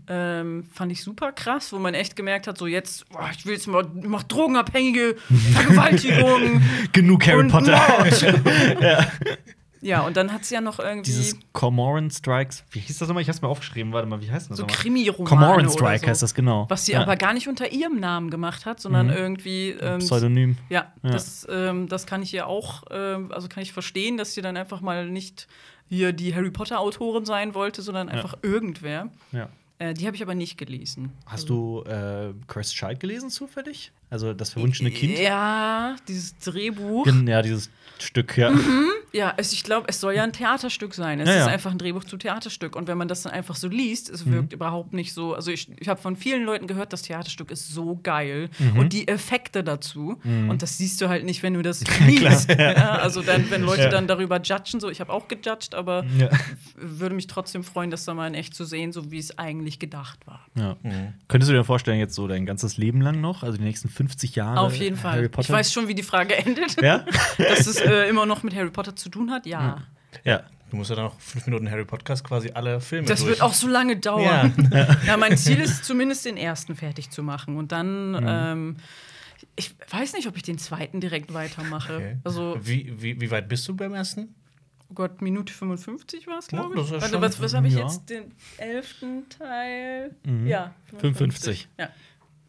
ähm, fand ich super krass, wo man echt gemerkt hat, so jetzt, boah, ich will jetzt mal, mach Drogenabhängige, (laughs) Vergewaltigung Genug Harry Potter. Mord. (laughs) ja. und dann hat sie ja noch irgendwie Dieses Cormoran Strikes. Wie hieß das nochmal? Ich hab's mir aufgeschrieben. Warte mal, wie heißt das so nochmal? Krimi-Romane Cormoran oder Strike so. heißt das genau. Was sie Ja. aber gar nicht unter ihrem Namen gemacht hat, sondern irgendwie ähm, Pseudonym. Ja, Ja. Das, ähm, das kann ich ihr auch, ähm, also kann ich verstehen, dass sie dann einfach mal nicht hier die Harry Potter-Autorin sein wollte, sondern einfach irgendwer. Ja. Äh, die habe ich aber nicht gelesen. Hast du äh, Chris Child gelesen zufällig? Also das verwunschene Kind? Ja, dieses Drehbuch. Ja, dieses Stück, ja. Ja, es, ich glaube, es soll ja ein Theaterstück sein. Es Ja, ist ja. einfach ein Drehbuch zu Theaterstück. Und wenn man das dann einfach so liest, es Mhm. wirkt überhaupt nicht so. Also ich, ich habe von vielen Leuten gehört, das Theaterstück ist so geil. Mhm. Und die Effekte dazu. Und das siehst du halt nicht, wenn du das (laughs) liest. ja, also dann, wenn Leute Ja. dann darüber judgen, so ich habe auch gejudged, aber Ja. würde mich trotzdem freuen, das dann mal in echt zu sehen, so wie es eigentlich gedacht war. ja. Könntest du dir vorstellen, jetzt so dein ganzes Leben lang noch, also die nächsten 50 Jahre? Auf jeden Harry Fall. Potter? Ich weiß schon, wie die Frage endet. Ja? (laughs) Dass es äh, immer noch mit Harry Potter zu tun hat, ja. Ja. Du musst ja dann noch fünf Minuten Harry Podcast quasi alle Filme Das durch. wird auch so lange dauern. (laughs) Ja. mein Ziel ist zumindest den ersten fertig zu machen. Und dann, Mhm. ähm, ich weiß nicht, ob ich den zweiten direkt weitermache. Okay. Also, wie, wie, wie weit bist du beim ersten? oh Gott, Minute 55 war es, glaube Oh, ich. das ist Warte, schon- was, was habe ich ja. jetzt? Den elften Teil? Mhm. Ja, 55. Ja.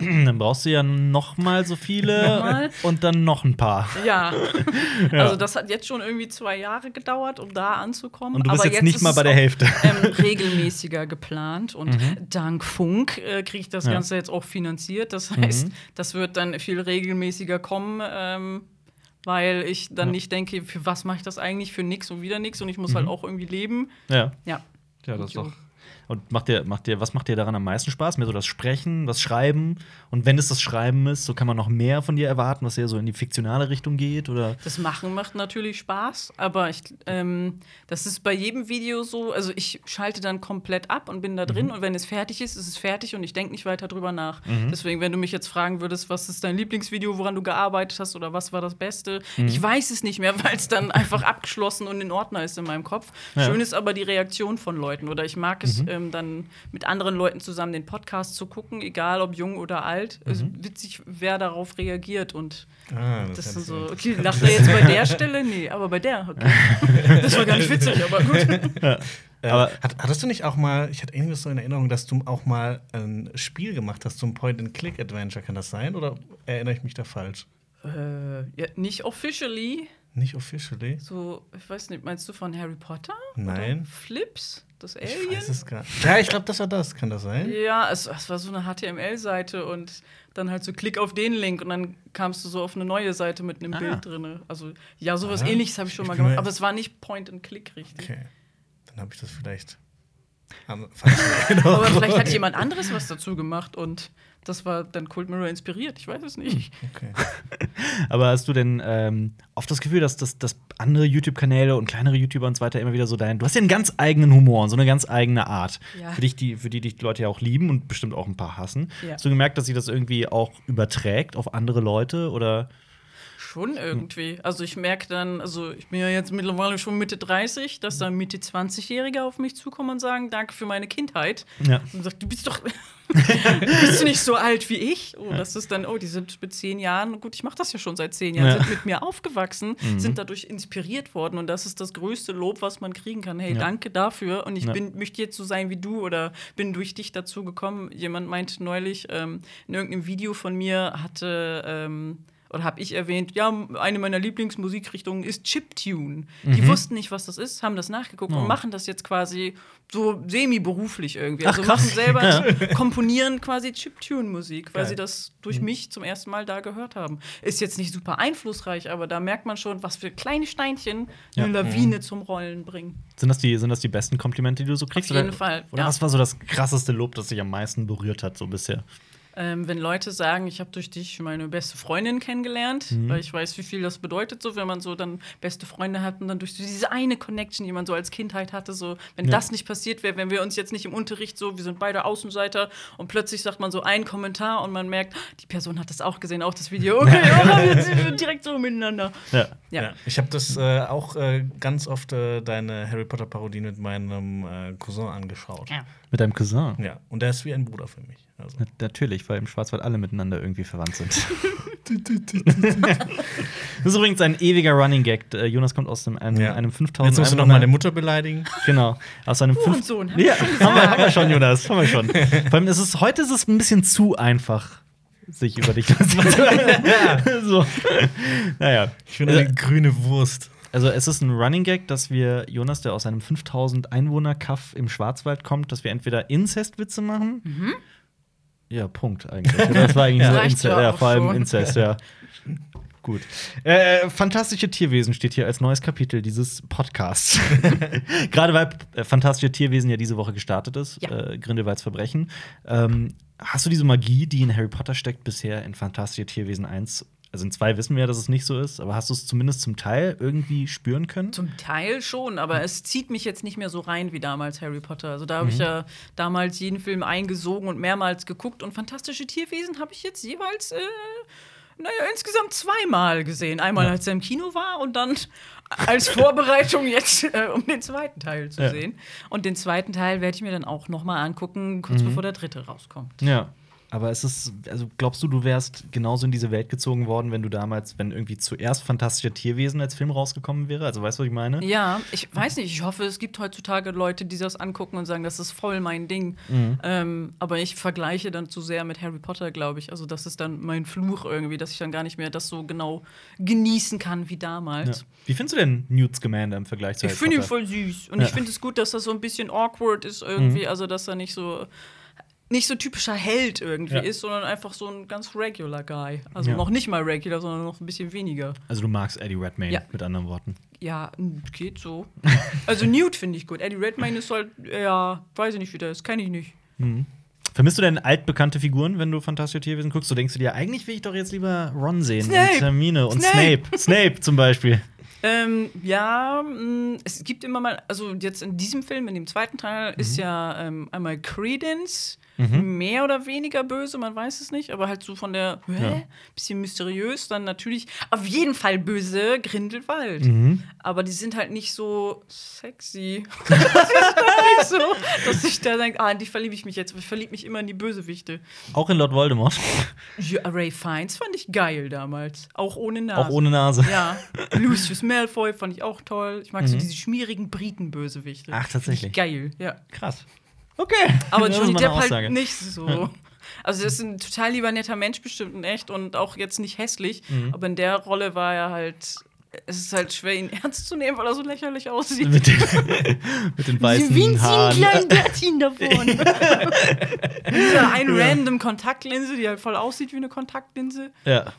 (clears throat) Dann brauchst du ja noch mal so viele Nochmal? (laughs) und dann noch ein paar. Ja. (laughs) also das hat jetzt schon irgendwie zwei Jahre gedauert, um da anzukommen. Und du bist Aber jetzt nicht mal bei der auch, Hälfte. Ähm, regelmäßiger geplant und Mhm. dank Funk äh, kriege ich das Ja. Ganze jetzt auch finanziert. Das heißt, Mhm. das wird dann viel regelmäßiger kommen. Ähm, weil ich dann Ja. nicht denke, für was mache ich das eigentlich? Für nix und wieder nix und ich muss Mhm. halt auch irgendwie leben. Ja. Ja. Ja, das ist doch Und macht dir, macht dir, was macht dir daran am meisten Spaß? Mehr so das Sprechen, das Schreiben? Und wenn es das Schreiben ist, so kann man noch mehr von dir erwarten, was eher so in die fiktionale Richtung geht? Oder? Das Machen macht natürlich Spaß, aber ich, ähm, das ist bei jedem Video so. Also ich schalte dann komplett ab und bin da drin Mhm. und wenn es fertig ist, ist es fertig und ich denke nicht weiter drüber nach. Deswegen, wenn du mich jetzt fragen würdest, was ist dein Lieblingsvideo, woran du gearbeitet hast oder was war das Beste, Mhm. ich weiß es nicht mehr, (laughs) weil es dann einfach abgeschlossen und in Ordner ist in meinem Kopf. Ja. Schön ist aber die Reaktion von Leuten oder ich mag es Mhm. Ähm, dann mit anderen Leuten zusammen den Podcast zu gucken, egal ob jung oder alt. Es Mhm. ist witzig, wer darauf reagiert und Ah, das kann sind so, okay, lacht er jetzt bei der Stelle? Nee, aber bei der, okay. (laughs) Das war gar nicht witzig, aber gut. Äh, Aber- hat, hattest du nicht auch mal, ich hatte irgendwas so in Erinnerung, dass du auch mal ein Spiel gemacht hast zum Point-and-Click-Adventure, kann das sein? Oder erinnere ich mich da falsch? Äh, ja, nicht officially, Nicht officially? so, ich weiß nicht, meinst du von Harry Potter? Nein. Oder Flips? Das Ich Alien? weiß es gar nicht. Ja, ich glaube, das war das. Kann das sein? Ja, es, es war so eine HTML-Seite und dann halt so klick auf den Link und dann kamst du so auf eine neue Seite mit einem Ah. Bild drin. Also ja, sowas Ah. ähnliches habe ich schon Ich mal gemacht, aber es war nicht Point-and-Click richtig. Okay. Dann habe ich das vielleicht. (laughs) Aber vielleicht hat jemand anderes was dazu gemacht und das war dann Cold Mirror inspiriert. Ich weiß es nicht. Okay. (laughs) Aber hast du denn ähm, oft das Gefühl, dass, dass, dass andere YouTube-Kanäle und kleinere YouTuber und so weiter immer wieder so dein. Du hast ja einen ganz eigenen Humor und so eine ganz eigene Art. Ja. Für, dich, die, für die dich die Leute ja auch lieben und bestimmt auch ein paar hassen. Ja. Hast du gemerkt, dass sich das irgendwie auch überträgt auf andere Leute? Oder Schon irgendwie. Also ich merke dann, also ich bin ja jetzt mittlerweile schon Mitte 30, dass dann Mitte 20-Jährige auf mich zukommen und sagen, danke für meine Kindheit. Ja. Und sagt, du bist doch (laughs) bist du nicht so alt wie ich? Oh, das ist dann, oh, die sind mit zehn Jahren, gut, ich mache das ja schon seit zehn Jahren, Ja. sind mit mir aufgewachsen, sind dadurch inspiriert worden und das ist das größte Lob, was man kriegen kann. Hey, Ja. danke dafür und ich Ja. bin, möchte jetzt so sein wie du oder bin durch dich dazu gekommen. Jemand meinte neulich, ähm, in irgendeinem Video von mir hatte ähm, oder habe ich erwähnt, ja, eine meiner Lieblingsmusikrichtungen ist Chiptune. Die wussten nicht, was das ist, haben das nachgeguckt Mhm. Oh. und machen das jetzt quasi so semi-beruflich irgendwie. Ach, Also krass. machen selber, (laughs) Ja. (laughs) komponieren quasi Chiptune-Musik, weil Geil. sie das durch mich zum ersten Mal da gehört haben. Ist jetzt nicht super einflussreich, aber da merkt man schon, was für kleine Steinchen Ja. eine Lawine zum Rollen bringen. sind das, die, sind das die besten Komplimente, die du so kriegst? Auf jeden oder, Fall, Oder ja. was war so das krasseste Lob, das dich am meisten berührt hat, so bisher? Ähm, wenn Leute sagen, ich habe durch dich meine beste Freundin kennengelernt, Mhm. weil ich weiß, wie viel das bedeutet, so wenn man so dann beste Freunde hat und dann durch diese eine Connection, die man so als Kindheit hatte, so wenn Ja. das nicht passiert wäre, wenn wir uns jetzt nicht im Unterricht so, wir sind beide Außenseiter und plötzlich sagt man so einen Kommentar und man merkt, die Person hat das auch gesehen, auch das Video. Okay, (laughs) oh, jetzt sind wir direkt so miteinander. Ja. Ja. Ich habe das äh, auch äh, ganz oft äh, deine Harry Potter Parodie mit meinem äh, Cousin angeschaut. Ja. Mit deinem Cousin. Ja, und der ist wie ein Bruder für mich. Also. Na- Natürlich, weil im Schwarzwald alle miteinander irgendwie verwandt sind. (laughs) das ist übrigens ein ewiger Running Gag. Äh, Jonas kommt aus einem, einem, Ja. einem 5000 Jetzt musst du noch meine Mutter beleidigen. Genau. Aus einem hab ich ja, haben wir, haben wir schon, Jonas. Haben wir schon. Vor allem ist es, heute ist es ein bisschen zu einfach, sich über dich (laughs) so. Naja. Ich bin eine grüne Wurst. Also es ist ein Running Gag, dass wir Jonas, der aus einem 5000 Einwohner Kaff im Schwarzwald kommt, dass wir entweder Inzestwitze machen. Ja, Punkt eigentlich. Das war (laughs) eigentlich Ja. so Inzest, ja vor allem schon. Inzest, ja. Gut. Äh, fantastische Tierwesen steht hier als neues Kapitel dieses Podcasts. (laughs) Gerade weil äh, fantastische Tierwesen ja diese Woche gestartet ist, Ja. äh, Grindelwalds Verbrechen. Ähm, hast du diese Magie, die in Harry Potter steckt, bisher in Fantastische Tierwesen 1? Also in 2 wissen wir ja, dass es nicht so ist, aber hast du es zumindest zum Teil irgendwie spüren können? Zum Teil schon, aber es zieht mich jetzt nicht mehr so rein wie damals Harry Potter. Also da habe ich Mhm. ja damals jeden Film eingesogen und mehrmals geguckt und fantastische Tierwesen habe ich jetzt jeweils, äh, naja, insgesamt zweimal gesehen. Einmal, als er im Kino war und dann als Vorbereitung jetzt, äh, um den zweiten Teil zu Ja. sehen. Und den zweiten Teil werde ich mir dann auch noch mal angucken, kurz Mhm. bevor der dritte rauskommt. Ja. Aber es ist, also glaubst du, du wärst genauso in diese Welt gezogen worden, wenn du damals, wenn irgendwie zuerst Fantastische Tierwesen als Film rausgekommen wäre? Also weißt du, was ich meine? Ja, ich weiß nicht. Ich hoffe, es gibt heutzutage Leute, die das angucken und sagen, das ist voll mein Ding. Mhm. Ähm, aber ich vergleiche dann zu sehr mit Harry Potter, glaube ich. Also, das ist dann mein Fluch irgendwie, dass ich dann gar nicht mehr das so genau genießen kann wie Ja. damals. Wie findest du denn Newt Scamander im Vergleich zu Ich Harry finde ihn Potter? voll süß. Und Ja. ich finde es gut, dass das so ein bisschen awkward ist irgendwie. Mhm. Also, dass er nicht so. Nicht so typischer Held irgendwie Ja. ist, sondern einfach so ein ganz regular Guy. Also Ja. noch nicht mal regular, sondern noch ein bisschen weniger. Also du magst Eddie Redmayne, Ja. mit anderen Worten. Ja, geht so. (laughs) Also Newt finde ich gut. Eddie Redmayne ist halt, ja, weiß ich nicht, wie der ist, kenne ich nicht. Vermisst du denn altbekannte Figuren, wenn du Fantastische Tierwesen guckst? Du denkst du dir, eigentlich will ich doch jetzt lieber Ron sehen Snape! und Hermine und Snape! Snape. Snape zum Beispiel. Ähm, ja, mh, es gibt immer mal, also jetzt in diesem Film, in dem zweiten Teil, ist ja ähm, einmal Credence mehr oder weniger böse, man weiß es nicht, aber halt so von der, hä, Ja. bisschen mysteriös, dann natürlich auf jeden Fall böse Grindelwald. Aber die sind halt nicht so sexy. das (laughs) ist nicht so, dass ich da denke, ah, in die verliebe ich mich jetzt, ich verliebe mich immer in die Bösewichte. Auch in Lord Voldemort. Ja, Ray Fiennes fand ich geil damals, auch ohne Nase. Auch ohne Nase. Ja, Lucius Malfoy fand ich auch toll. Ich mag so diese schmierigen Briten-Bösewichte. Mhm. Ach, tatsächlich. Geil, ja. Krass. Okay. Aber Johnny Depp halt nicht so. Also, das ist ein total lieber netter Mensch, bestimmt in echt und auch jetzt nicht hässlich. Mhm. Aber in der Rolle war er halt. Es ist halt schwer, ihn ernst zu nehmen, weil er so lächerlich aussieht. Mit den, (laughs) mit den weißen Haaren. kleinen Bärtchen davon. (laughs) Diese ein random Kontaktlinse, die halt voll aussieht wie eine Kontaktlinse, Ja.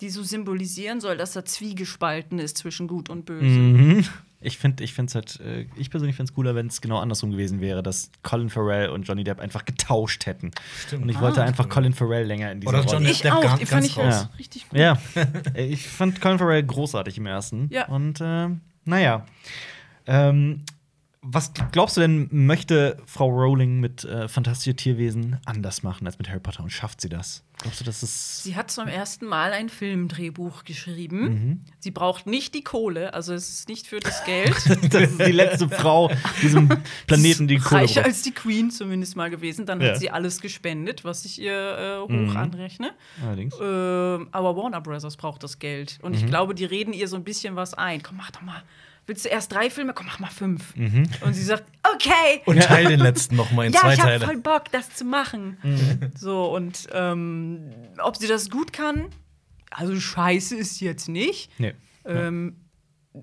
die so symbolisieren soll, dass er zwiegespalten ist zwischen Gut und Böse. Mhm. Ich finde ich find's halt, äh, ich persönlich finde es cooler, wenn es genau andersrum gewesen wäre, dass Colin Farrell und Johnny Depp einfach getauscht hätten. Stimmt. Und ich Ah. wollte einfach Colin Farrell länger in dieser Oder Rolle. Johnny Ich Depp auch, ganz- die fand ich Ja. richtig gut. Ja, Äh, ich fand Colin Farrell großartig im ersten. Ja. Und äh, naja. Ähm, was glaubst du denn, möchte Frau Rowling mit äh, Fantastische Tierwesen anders machen als mit Harry Potter und schafft sie das? Glaubst du, dass es. Sie hat zum ersten Mal ein Filmdrehbuch geschrieben. Mhm. Sie braucht nicht die Kohle, also es ist nicht für das Geld. (laughs) das ist die letzte Frau diesem Planeten, die Kohle Reicher braucht. als die Queen zumindest mal gewesen. Dann Ja. hat sie alles gespendet, was ich ihr äh, hoch Mhm. anrechne. Allerdings. Ähm, aber Warner Brothers braucht das Geld. Und Mhm. ich glaube, die reden ihr so ein bisschen was ein. Komm, mach doch mal. Willst du erst drei Filme? Komm, mach mal fünf. Mhm. Und sie sagt, okay. Und (laughs) teil den letzten noch mal in ja, zwei ich habe Teile. voll Bock, das zu machen. So, und ähm, ob sie das gut kann, also scheiße ist sie jetzt nicht. Nee. Ähm,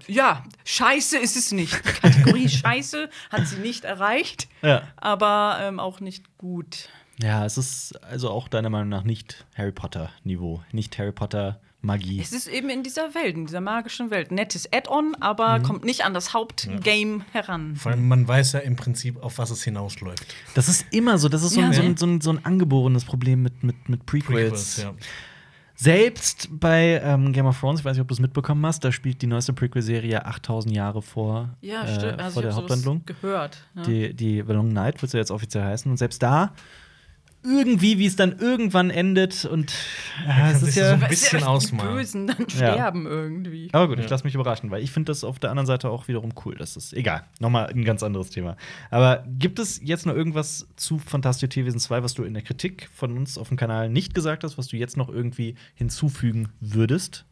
ja, scheiße ist es nicht. Die (laughs) Kategorie scheiße hat sie nicht erreicht, Ja. aber ähm, auch nicht gut. Ja, es ist also auch deiner Meinung nach nicht Harry Potter-Niveau. Nicht Harry Potter Magie. Es ist eben in dieser Welt, in dieser magischen Welt. Nettes Add-on, aber kommt nicht an das Hauptgame heran. Vor allem, man weiß ja im Prinzip, auf was es hinausläuft. Das ist immer so, das ist so, ein, Ja. so, ein, so, ein, so ein angeborenes Problem mit, mit, mit Prequels. Prequels, ja. Selbst bei ähm, Game of Thrones, ich weiß nicht, ob du es mitbekommen hast, da spielt die neueste Prequel-Serie 8000 Jahre vor, Ja, äh. Also vor der Haupthandlung. gehört. Ja. Die, die The Long Night wird es ja jetzt offiziell heißen. Und selbst da, irgendwie, wie es dann irgendwann endet und äh, kann es sich ist so ja. ein Weißt du, bisschen die ausmalen. Bösen dann Ja. sterben irgendwie. Aber gut, ich Ja. lasse mich überraschen, weil ich finde das auf der anderen Seite auch wiederum cool. Das ist egal. Nochmal ein ganz anderes Thema. Aber gibt es jetzt noch irgendwas zu Fantastische Tierwesen 2, was du in der Kritik von uns auf dem Kanal nicht gesagt hast, was du jetzt noch irgendwie hinzufügen würdest?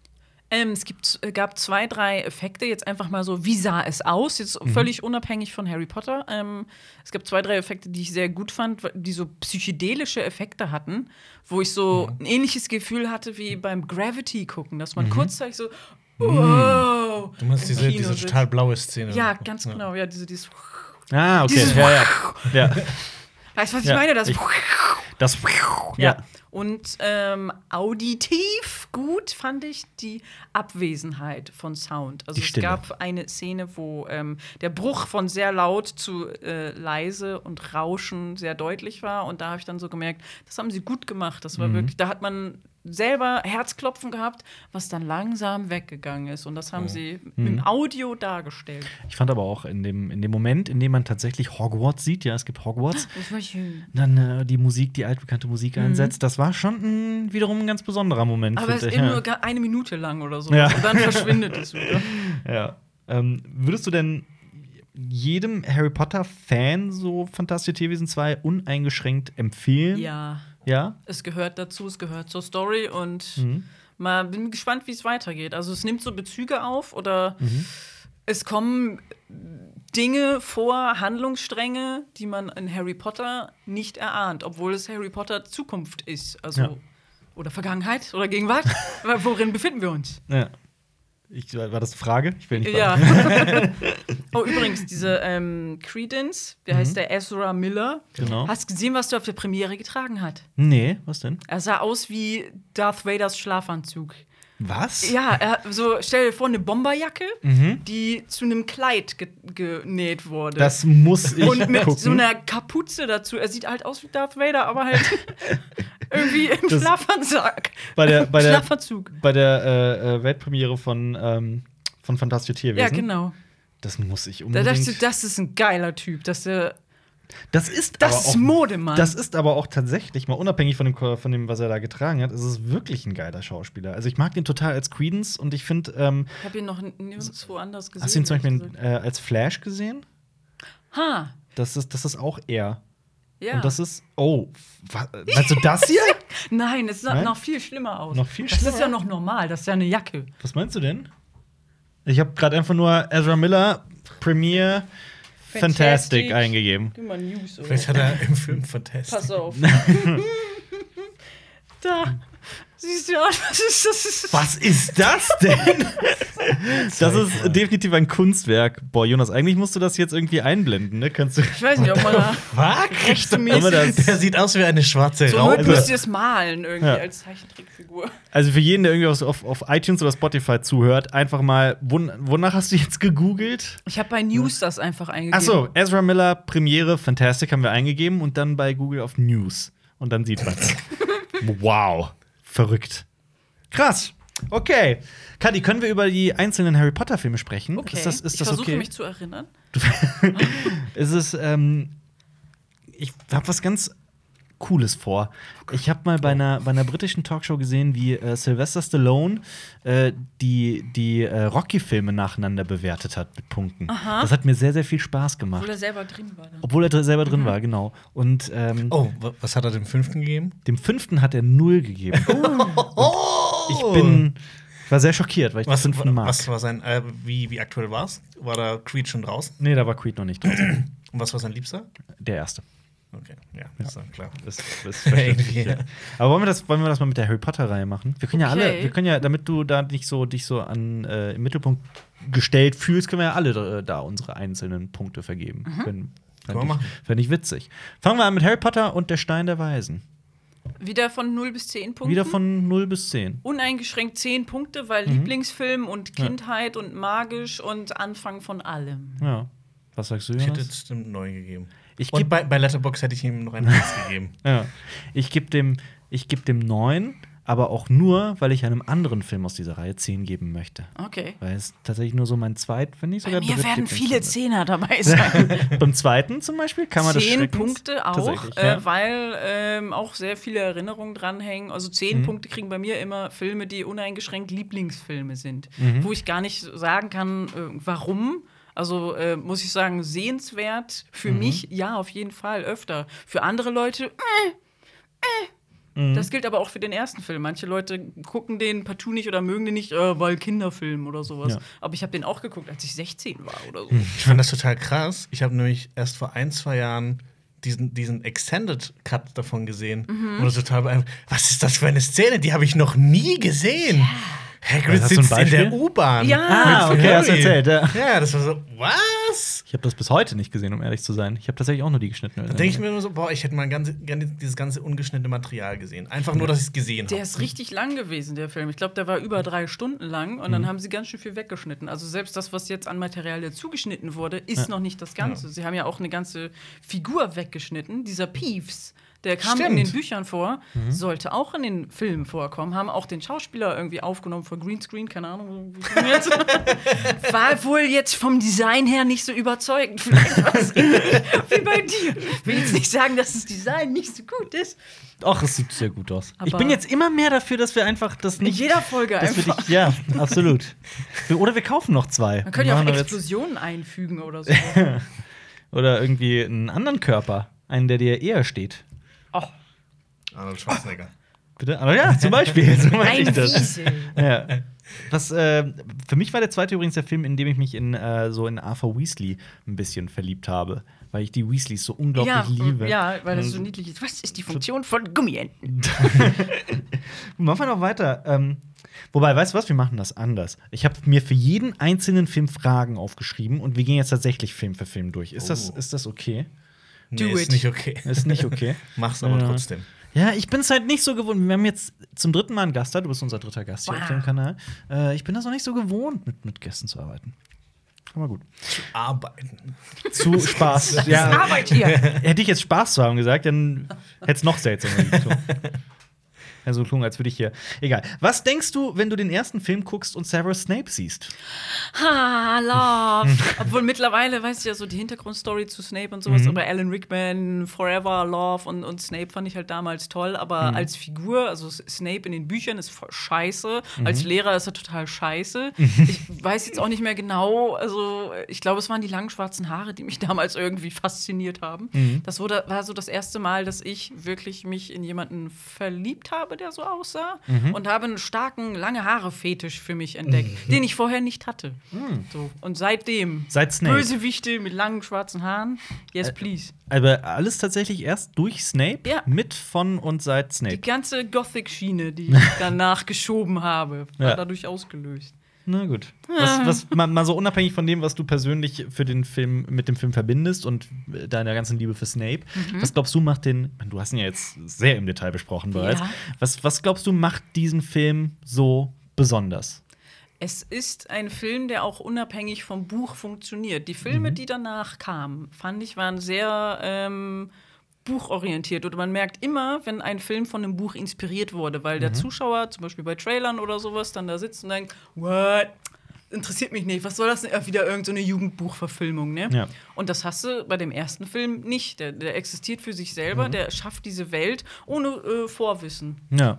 Ähm, es gibt, äh, gab zwei, drei Effekte, jetzt einfach mal so, wie sah es aus? Jetzt völlig unabhängig von Harry Potter. Ähm, es gab zwei, drei Effekte, die ich sehr gut fand, die so psychedelische Effekte hatten, wo ich so ein ähnliches Gefühl hatte wie beim Gravity gucken, dass man kurzzeitig so, wow. Du meinst diese, Kino diese total blaue Szene. Ja, ganz genau, ja, diese, dieses, Ah, okay. Dieses ja, ja. (laughs) ja. weißt du, was ich Ja, meine? Das, (laughs) Das. Ja. Und ähm, auditiv gut fand ich die Abwesenheit von Sound. Also es gab eine Szene, wo ähm, der Bruch von sehr laut zu äh, leise und Rauschen sehr deutlich war. Und da habe ich dann so gemerkt, das haben sie gut gemacht. Das Mhm. war wirklich, da hat man selber Herzklopfen gehabt, was dann langsam weggegangen ist. Und das haben sie Mhm. im Audio dargestellt. Ich fand aber auch in dem, in dem Moment, in dem man tatsächlich Hogwarts sieht, ja, es gibt Hogwarts, Das war schön. dann äh, die Musik, die altbekannte Musik einsetzt, das war schon ein, wiederum ein ganz besonderer Moment. Mhm. Aber es ist eben ja. nur eine Minute lang oder so. Ja. Und dann verschwindet es (laughs) wieder. Ja. Ähm, würdest du denn jedem Harry Potter-Fan so Fantastische Tierwesen 2 uneingeschränkt empfehlen? Ja. Ja? Es gehört dazu, es gehört zur Story und Mhm. mal bin gespannt, wie es weitergeht. Also es nimmt so Bezüge auf oder Mhm. es kommen Dinge vor, Handlungsstränge, die man in Harry Potter nicht erahnt, obwohl es Harry Potter Zukunft ist. Also Ja. oder Vergangenheit oder Gegenwart. (laughs) Worin befinden wir uns? ja. Ich, war das eine Frage? Ich will nicht Ja. (laughs) Oh, übrigens, diese ähm, Credence, wie heißt der Ezra Miller? Genau. Hast gesehen, was der auf der Premiere getragen hat? Nee, was denn? Er sah aus wie Darth Vaders Schlafanzug. Was? Ja, er, so stell dir vor, eine Bomberjacke, die zu einem Kleid ge genäht wurde. Das muss ich und mit gucken. so einer Kapuze dazu. Er sieht halt aus wie Darth Vader, aber halt (laughs) irgendwie im Das- Schlafanzug. bei der, bei der, Schlafanzug. bei der äh, äh, Weltpremiere von, ähm, von Fantastische Tierwesen. Ja, genau. Das muss ich Da unbedingt. dachte ich, das ist ein geiler Typ. Das, der, das ist das aber ist Modemann. Das ist aber auch tatsächlich, mal unabhängig von dem, von dem, was er da getragen hat, ist es wirklich ein geiler Schauspieler. Also ich mag den total als Credence und ich finde, ähm, ich habe ihn noch nirgendwo anders gesehen. hast du ihn zum Beispiel äh, als Flash gesehen? Ha, Das ist, das ist auch er. Ja. Und das ist, oh, wa- meinst du das hier? (laughs) Nein, es sah Nein? noch viel schlimmer aus. Noch viel Das ist schlimmer? ja noch normal, das ist ja eine Jacke. Was meinst du denn? Ich habe gerade einfach nur Ezra Miller Premiere Fantastic, Fantastic. eingegeben. News? Vielleicht hat er im Film Fantastic. Pass auf. (laughs) da. Siehst du aus, was ist das? Was ist das denn? (laughs) das ist definitiv ein Kunstwerk. Boah, Jonas, eigentlich musst du das jetzt irgendwie einblenden, ne? Kannst du. Ich weiß nicht, ob man da (laughs) Fuck? das- Der sieht aus wie eine schwarze so Raupe. Not müsst ihr es malen irgendwie Ja. als Zeichentrickfigur. Also für jeden, der irgendwie auf, auf, auf iTunes oder Spotify zuhört, einfach mal, won wonach hast du jetzt gegoogelt? Ich habe bei News das einfach eingegeben. Achso, Ezra Miller Premiere Fantastic haben wir eingegeben und dann bei Google auf News. Und dann sieht man (laughs) Wow. Verrückt. Krass. Okay. Kadi, können wir über die einzelnen Harry Potter-Filme sprechen? Okay. Ist das, ist ich das versuche okay? mich zu erinnern. (laughs) ist es, ähm, ich habe was ganz Cooles vor. Ich habe mal bei einer, bei einer britischen Talkshow gesehen, wie äh, Sylvester Stallone äh, die, die äh, Rocky-Filme nacheinander bewertet hat mit Punkten. Aha. Das hat mir sehr, sehr viel Spaß gemacht. Obwohl er selber drin war. Dann. Obwohl er selber drin war, genau. Und ähm, Oh, wa- was hat er dem fünften gegeben? dem fünften hat er null gegeben. (laughs) Oh! Ich bin war sehr schockiert, weil ich Was, den fünften mag. was war sein, äh, wie, wie aktuell war's? War da Creed schon draußen? Nee, da war Creed noch nicht drin. Und was war sein Liebster? Der erste. Okay, ja, ist dann klar. Das, das (laughs) verständlich, Irgendwie, ja. Aber wollen wir, das, wollen wir das mal mit der Harry Potter-Reihe machen? Wir können ja Okay. alle, wir können ja, damit du da nicht so dich so an äh, im Mittelpunkt gestellt fühlst, können wir ja alle äh, da unsere einzelnen Punkte vergeben. Mhm. Können, wir ich, machen. Fände ich witzig. Fangen wir an mit Harry Potter und der Stein der Weisen. Wieder von 0 bis 10 Punkten. Wieder von 0 bis 10. Uneingeschränkt 10 Punkte, weil Mhm. Lieblingsfilm und Kindheit und magisch und Anfang von allem. Ja. Was sagst du, Ich hätte Jonas? jetzt dem neun gegeben. Ich Und geb- bei, bei Letterbox hätte ich ihm noch ein Eins gegeben. (laughs) Ja. Ich gebe dem, ich geb dem 9, aber auch nur, weil ich einem anderen Film aus dieser Reihe 10 geben möchte. Okay. Weil es tatsächlich nur so mein zweit, wenn nicht Bei sogar mir werden viele. Zehner dabei sein. (laughs) Beim zweiten zum Beispiel kann man das zehn Punkte auch, äh, ja. weil ähm, auch sehr viele Erinnerungen dranhängen. Also zehn Mhm. Punkte kriegen bei mir immer Filme, die uneingeschränkt Lieblingsfilme sind, Mhm. wo ich gar nicht sagen kann, äh, warum. Also äh, muss ich sagen, sehenswert für Mhm. mich, ja, auf jeden Fall öfter. Für andere Leute, äh, äh. Mhm. Das gilt aber auch für den ersten Film. Manche Leute gucken den partout nicht oder mögen den nicht, äh, weil Kinderfilm oder sowas. Ja. Aber ich habe den auch geguckt, als ich 16 war oder so. Ich fand das total krass. Ich habe nämlich erst vor ein, zwei Jahren diesen, diesen Extended Cut davon gesehen. Mhm. Und das total beeindruckt. Was ist das für eine Szene? Die habe ich noch nie gesehen. Hagrid Hast sitzt in Beispiel? der U-Bahn. Ja. Ah, okay, hast erzählt, ja. Ja, das war so, was? Ich habe das bis heute nicht gesehen, um ehrlich zu sein. Ich habe tatsächlich auch nur die geschnittene. Da denke ich mir immer so, boah, ich hätte mal ganz, gerne dieses ganze ungeschnittene Material gesehen. Einfach nur, dass ich es gesehen Der habe. ist richtig lang gewesen, der Film. Ich glaube, der war über drei Stunden lang und dann haben sie ganz schön viel weggeschnitten. Also selbst das, was jetzt an Material ja zugeschnitten wurde, ist noch nicht das Ganze. Sie haben ja auch eine ganze Figur weggeschnitten. Dieser Peeves, der kam in Stimmt. den Büchern vor, sollte auch in den Filmen vorkommen, haben auch den Schauspieler irgendwie aufgenommen vor Greenscreen, keine Ahnung. (laughs) War wohl jetzt vom Design her nicht so überzeugend. Vielleicht ähnlich wie bei dir. Ich will jetzt nicht sagen, dass das Design nicht so gut ist. Ach, es sieht sehr gut aus. ich Aber- bin jetzt immer mehr dafür, dass wir einfach das In nicht. jeder Folge einfach. dich, ja, absolut. Oder wir kaufen noch zwei. Man könnte ja auch jetzt- Explosionen einfügen oder (laughs) so. Oder irgendwie einen anderen Körper. Einen, der dir eher steht. Arnold Schwarzenegger. (laughs) Bitte? Aber ja, zum Beispiel. So meinte ich ein das. (laughs) Ja. Was, äh, für mich war der zweite übrigens der Film, in dem ich mich in äh, so in Arthur Weasley ein bisschen verliebt habe, weil ich die Weasleys so unglaublich Ja, liebe. ja, weil das so Und- niedlich ist. Was ist die Funktion von Gummienten? (laughs) Machen wir noch weiter. Ähm, Wobei, weißt du was? Wir machen das anders. Ich habe mir für jeden einzelnen Film Fragen aufgeschrieben und wir gehen jetzt tatsächlich Film für Film durch. Ist, das, Oh. ist das okay? Nee, Do ist it. nicht okay. Ist nicht okay. Mach's aber Ja. trotzdem. Ja, ich bin es halt nicht so gewohnt. Wir haben jetzt zum dritten Mal einen Gast da. Du bist unser dritter Gast hier Wow. auf dem Kanal. Äh, ich bin das noch nicht so gewohnt, mit, mit Gästen zu arbeiten. Aber gut. Arbeiten. Zu (laughs) Spaß. Das ist ja, Arbeit hier. hätte ich jetzt Spaß zu haben gesagt, dann hätte es noch seltsamer. (laughs) Ja, so klungen, als würde ich hier. Egal. Was denkst du, wenn du den ersten Film guckst und Severus Snape siehst? Ha, love. (laughs) Obwohl mittlerweile weiß ich ja so die Hintergrundstory zu Snape und sowas, Mhm. aber Alan Rickman, Forever, Love und, und Snape fand ich halt damals toll, aber Mhm. als Figur, also Snape in den Büchern ist voll scheiße, Mhm. als Lehrer ist er total scheiße. (laughs) Ich weiß jetzt auch nicht mehr genau, also ich glaube, es waren die langen schwarzen Haare, die mich (laughs) damals irgendwie fasziniert haben. Mhm. Das wurde, war so das erste Mal, dass ich wirklich mich in jemanden verliebt habe, der so aussah Mhm. und habe einen starken lange Haare Fetisch für mich entdeckt, den ich vorher nicht hatte. So. Und seitdem Seit Snape. Bösewichte mit langen schwarzen Haaren. Yes, please. Aber alles tatsächlich erst durch Snape, Ja. mit, von und seit Die Snape. ganze Gothic-Schiene, die (laughs) ich danach geschoben habe, war Ja. dadurch ausgelöst. Na gut. Was, was mal, mal so unabhängig von dem, was du persönlich für den Film mit dem Film verbindest und deiner ganzen Liebe für Snape, Mhm. was glaubst du macht den? Du hast ihn ja jetzt sehr im Detail besprochen bereits. Ja. Was, was glaubst du macht diesen Film so besonders? Es ist ein Film, der auch unabhängig vom Buch funktioniert. Die Filme, Mhm. die danach kamen, fand ich, waren sehr ähm, buchorientiert. Oder man merkt immer, wenn ein Film von einem Buch inspiriert wurde, weil Mhm. der Zuschauer, zum Beispiel bei Trailern oder sowas, dann da sitzt und denkt, what? Interessiert mich nicht. Was soll das denn? Äh, Wieder irgendeine so eine Jugendbuchverfilmung, ne? Ja. Und das hast du bei dem ersten Film nicht. Der, der existiert für sich Mhm. selber, der schafft diese Welt ohne äh, Vorwissen. Ja.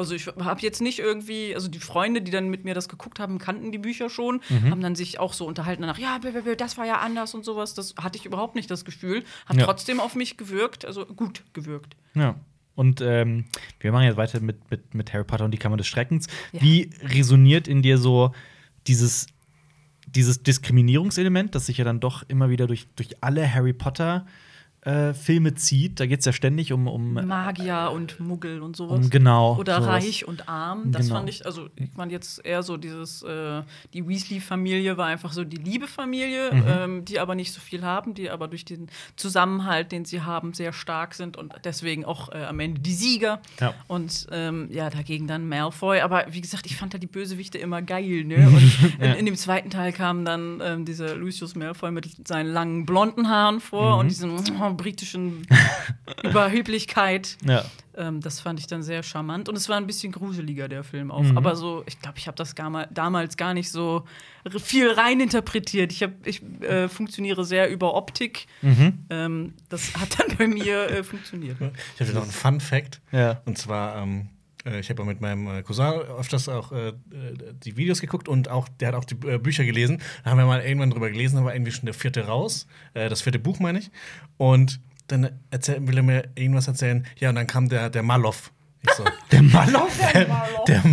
Also ich habe jetzt nicht irgendwie, also die Freunde, die dann mit mir das geguckt haben, kannten die Bücher schon, Mhm. haben dann sich auch so unterhalten danach, ja, blablabla, das war ja anders und sowas. Das hatte ich überhaupt nicht das Gefühl. Hat Ja. trotzdem auf mich gewirkt, also gut gewirkt. Ja. Und ähm, wir machen jetzt weiter mit, mit, mit Harry Potter und die Kammer des Schreckens. Ja. Wie resoniert in dir so dieses, dieses Diskriminierungselement, das sich ja dann doch immer wieder durch, durch alle Harry Potter äh, Filme zieht? Da geht es ja ständig um, um, Magier und Muggel und sowas. um genau. Oder sowas. reich und arm. Das Genau. fand ich, also ich fand jetzt eher so dieses, äh, die Weasley-Familie war einfach so die liebe Familie, Mhm. ähm, die aber nicht so viel haben, die aber durch den Zusammenhalt, den sie haben, sehr stark sind und deswegen auch äh, am Ende die Sieger. Ja. Und ähm, ja, dagegen dann Malfoy. Aber wie gesagt, ich fand da die Bösewichte immer geil. Ne? (laughs) Und Ja. in, in dem zweiten Teil kam dann ähm, dieser Lucius Malfoy mit seinen langen blonden Haaren vor Mhm. und diesen britischen (laughs) Überheblichkeit. Ja. Ähm, das fand ich dann sehr charmant. Und es war ein bisschen gruseliger, der Film auch. Mhm. Aber so, ich glaube, ich habe das gar mal, damals gar nicht so viel reininterpretiert. Ich, hab, ich äh, funktioniere sehr über Optik. Mhm. Ähm, das hat dann bei mir äh, funktioniert. Ich hatte noch einen Fun Fact. Ja. Und zwar, ähm, äh, ich habe mit meinem äh, Cousin öfters auch äh, äh, die Videos geguckt und auch, der hat auch die äh, Bücher gelesen. Da haben wir mal irgendwann drüber gelesen, da war irgendwie schon der vierte raus, äh, das vierte Buch meine ich. Und dann erzähl, will er mir irgendwas erzählen. Ja, und dann kam der, der Maloff. So, (laughs) Der Maloff? der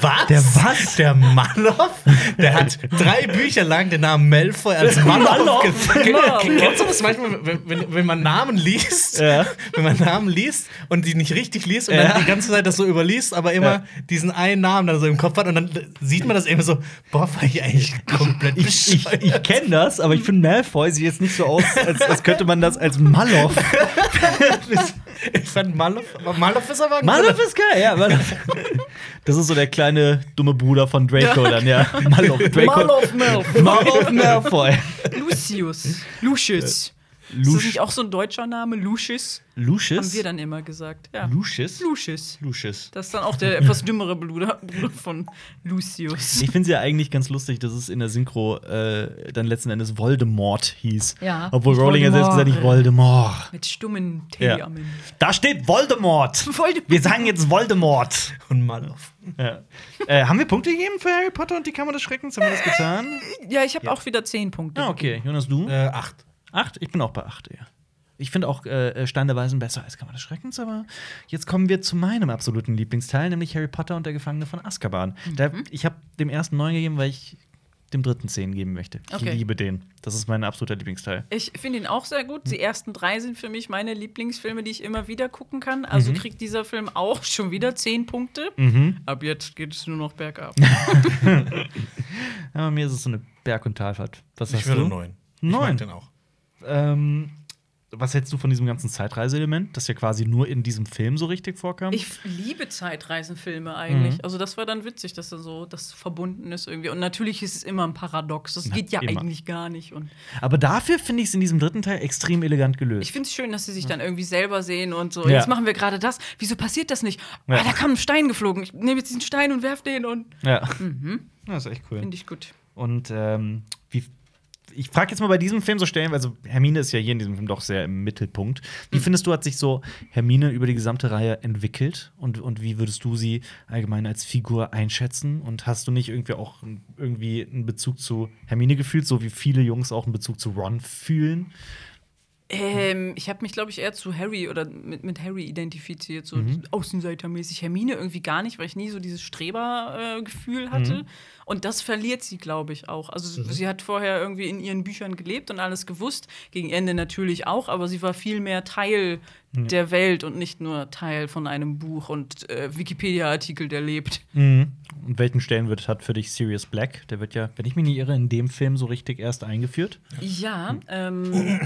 was? Der was? Der Maloff? Der hat drei Bücher lang den Namen Malfoy als Maloff Maloff? ge- ge- Maloff. Kennst du das manchmal, wenn, wenn, wenn man Namen liest, Ja. wenn man Namen liest und die nicht richtig liest und Ja. dann die ganze Zeit das so überliest, aber immer Ja. diesen einen Namen dann so im Kopf hat und dann sieht man das eben so, boah, war ich eigentlich komplett Ich, ich, ich kenne das, aber ich finde Malfoy sieht jetzt nicht so aus, als, als könnte man das als Maloff. (laughs) ich fand Maloff, aber Maloff ist aber ein Maloff ist geil, ja. (laughs) Das ist so der kleine dumme Bruder von Draco dann, ja. (laughs) Maloff. Draco. Maloff Malfoy. Malfoy. Lucius. Lucius. Ist das nicht auch so ein deutscher Name? Lucius? Lucius? Haben wir dann immer gesagt. Ja. Lucius? Lucius. Lucius. Das ist dann auch der etwas dümmere Bruder, von Lucius. Ich finde es ja eigentlich ganz lustig, dass es in der Synchro äh, dann letzten Endes Voldemort hieß. Ja. Obwohl Nicht Rowling ja selbst gesagt hat, nicht Voldemort. Mit stummen T Ja. am Ende. Da steht Voldemort. Voldemort. Wir sagen jetzt Voldemort. Und Maloff. Ja. Äh, haben wir Punkte gegeben für Harry Potter und die Kammer des Schreckens? Haben wir das getan? Ja, ich habe auch wieder zehn Punkte. Ah, okay. Jonas, du? Äh, acht. Acht? Ich bin auch bei acht, ja. Ich finde auch äh, Stein der Weisen besser als Kammer des Schreckens, aber jetzt kommen wir zu meinem absoluten Lieblingsteil, nämlich Harry Potter und der Gefangene von Azkaban. Da, ich habe dem ersten neun gegeben, weil ich dem dritten Zehn geben möchte. Ich Okay. liebe den. Das ist mein absoluter Lieblingsteil. Ich finde ihn auch sehr gut. Die ersten drei sind für mich meine Lieblingsfilme, die ich immer wieder gucken kann. Also kriegt dieser Film auch schon wieder zehn Punkte. Ab jetzt geht es nur noch bergab. (laughs) Aber mir ist es so eine Berg- und Talfahrt. Was Ich hast würde du? neun. Ich Neun. mag den auch. Ähm, was hältst du von diesem ganzen Zeitreiseelement, das ja quasi nur in diesem Film so richtig vorkam? Ich liebe Zeitreisenfilme eigentlich. Mhm. Also das war dann witzig, dass da so das verbunden ist irgendwie. Und natürlich ist es immer ein Paradox. Das geht ja immer. eigentlich gar nicht. Und Aber dafür finde ich es in diesem dritten Teil extrem elegant gelöst. ich finde es schön, dass sie sich dann irgendwie selber sehen und so. Ja. Jetzt machen wir gerade das. Wieso passiert das nicht? Ja. Ah, da kam ein Stein geflogen. Ich nehme jetzt diesen Stein und werf den und ja. Das ist echt cool. finde ich gut. Und ähm, ich frage jetzt mal bei diesem Film so stellen, also Hermine ist ja hier in diesem Film doch sehr im Mittelpunkt. Wie findest du, hat sich so Hermine über die gesamte Reihe entwickelt? Und, und wie würdest du sie allgemein als Figur einschätzen? Und hast du nicht irgendwie auch irgendwie einen Bezug zu Hermine gefühlt, so wie viele Jungs auch einen Bezug zu Ron fühlen? Ähm, ich habe mich, glaube ich, eher zu Harry oder mit, mit Harry identifiziert, so außenseitermäßig. Hermine irgendwie gar nicht, weil ich nie so dieses Strebergefühl hatte. Und das verliert sie, glaube ich, auch. Also sie hat vorher irgendwie in ihren Büchern gelebt und alles gewusst. Gegen Ende natürlich auch, aber sie war viel mehr Teil der Welt und nicht nur Teil von einem Buch und äh, Wikipedia-Artikel, der lebt. Und welchen Stellenwert hat für dich Sirius Black? Der wird ja, wenn ich mich nicht irre, in dem Film so richtig erst eingeführt. Ja, ähm,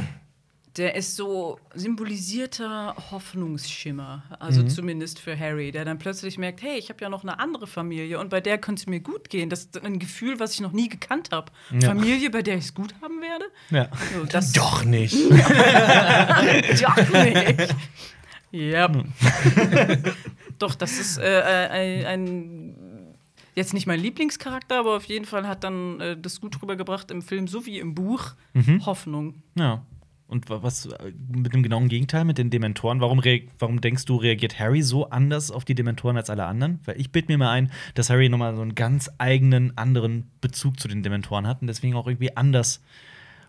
der ist so symbolisierter Hoffnungsschimmer, also zumindest für Harry, der dann plötzlich merkt, hey, ich habe ja noch eine andere Familie und bei der könnte es mir gut gehen. Das ist ein Gefühl, was ich noch nie gekannt habe. Ja. Familie, bei der ich es gut haben werde. Ja. So, (laughs) Doch nicht. (laughs) Doch nicht. Ja. (laughs) Doch, das ist äh, ein, ein jetzt nicht mein Lieblingscharakter, aber auf jeden Fall hat dann äh, das gut rübergebracht im Film sowie im Buch Hoffnung. Ja. Und wa- was äh, mit dem genauen Gegenteil, mit den Dementoren? Warum, warum denkst du, reagiert Harry so anders auf die Dementoren als alle anderen? Weil ich bild mir mal ein, dass Harry nochmal so einen ganz eigenen, anderen Bezug zu den Dementoren hat und deswegen auch irgendwie anders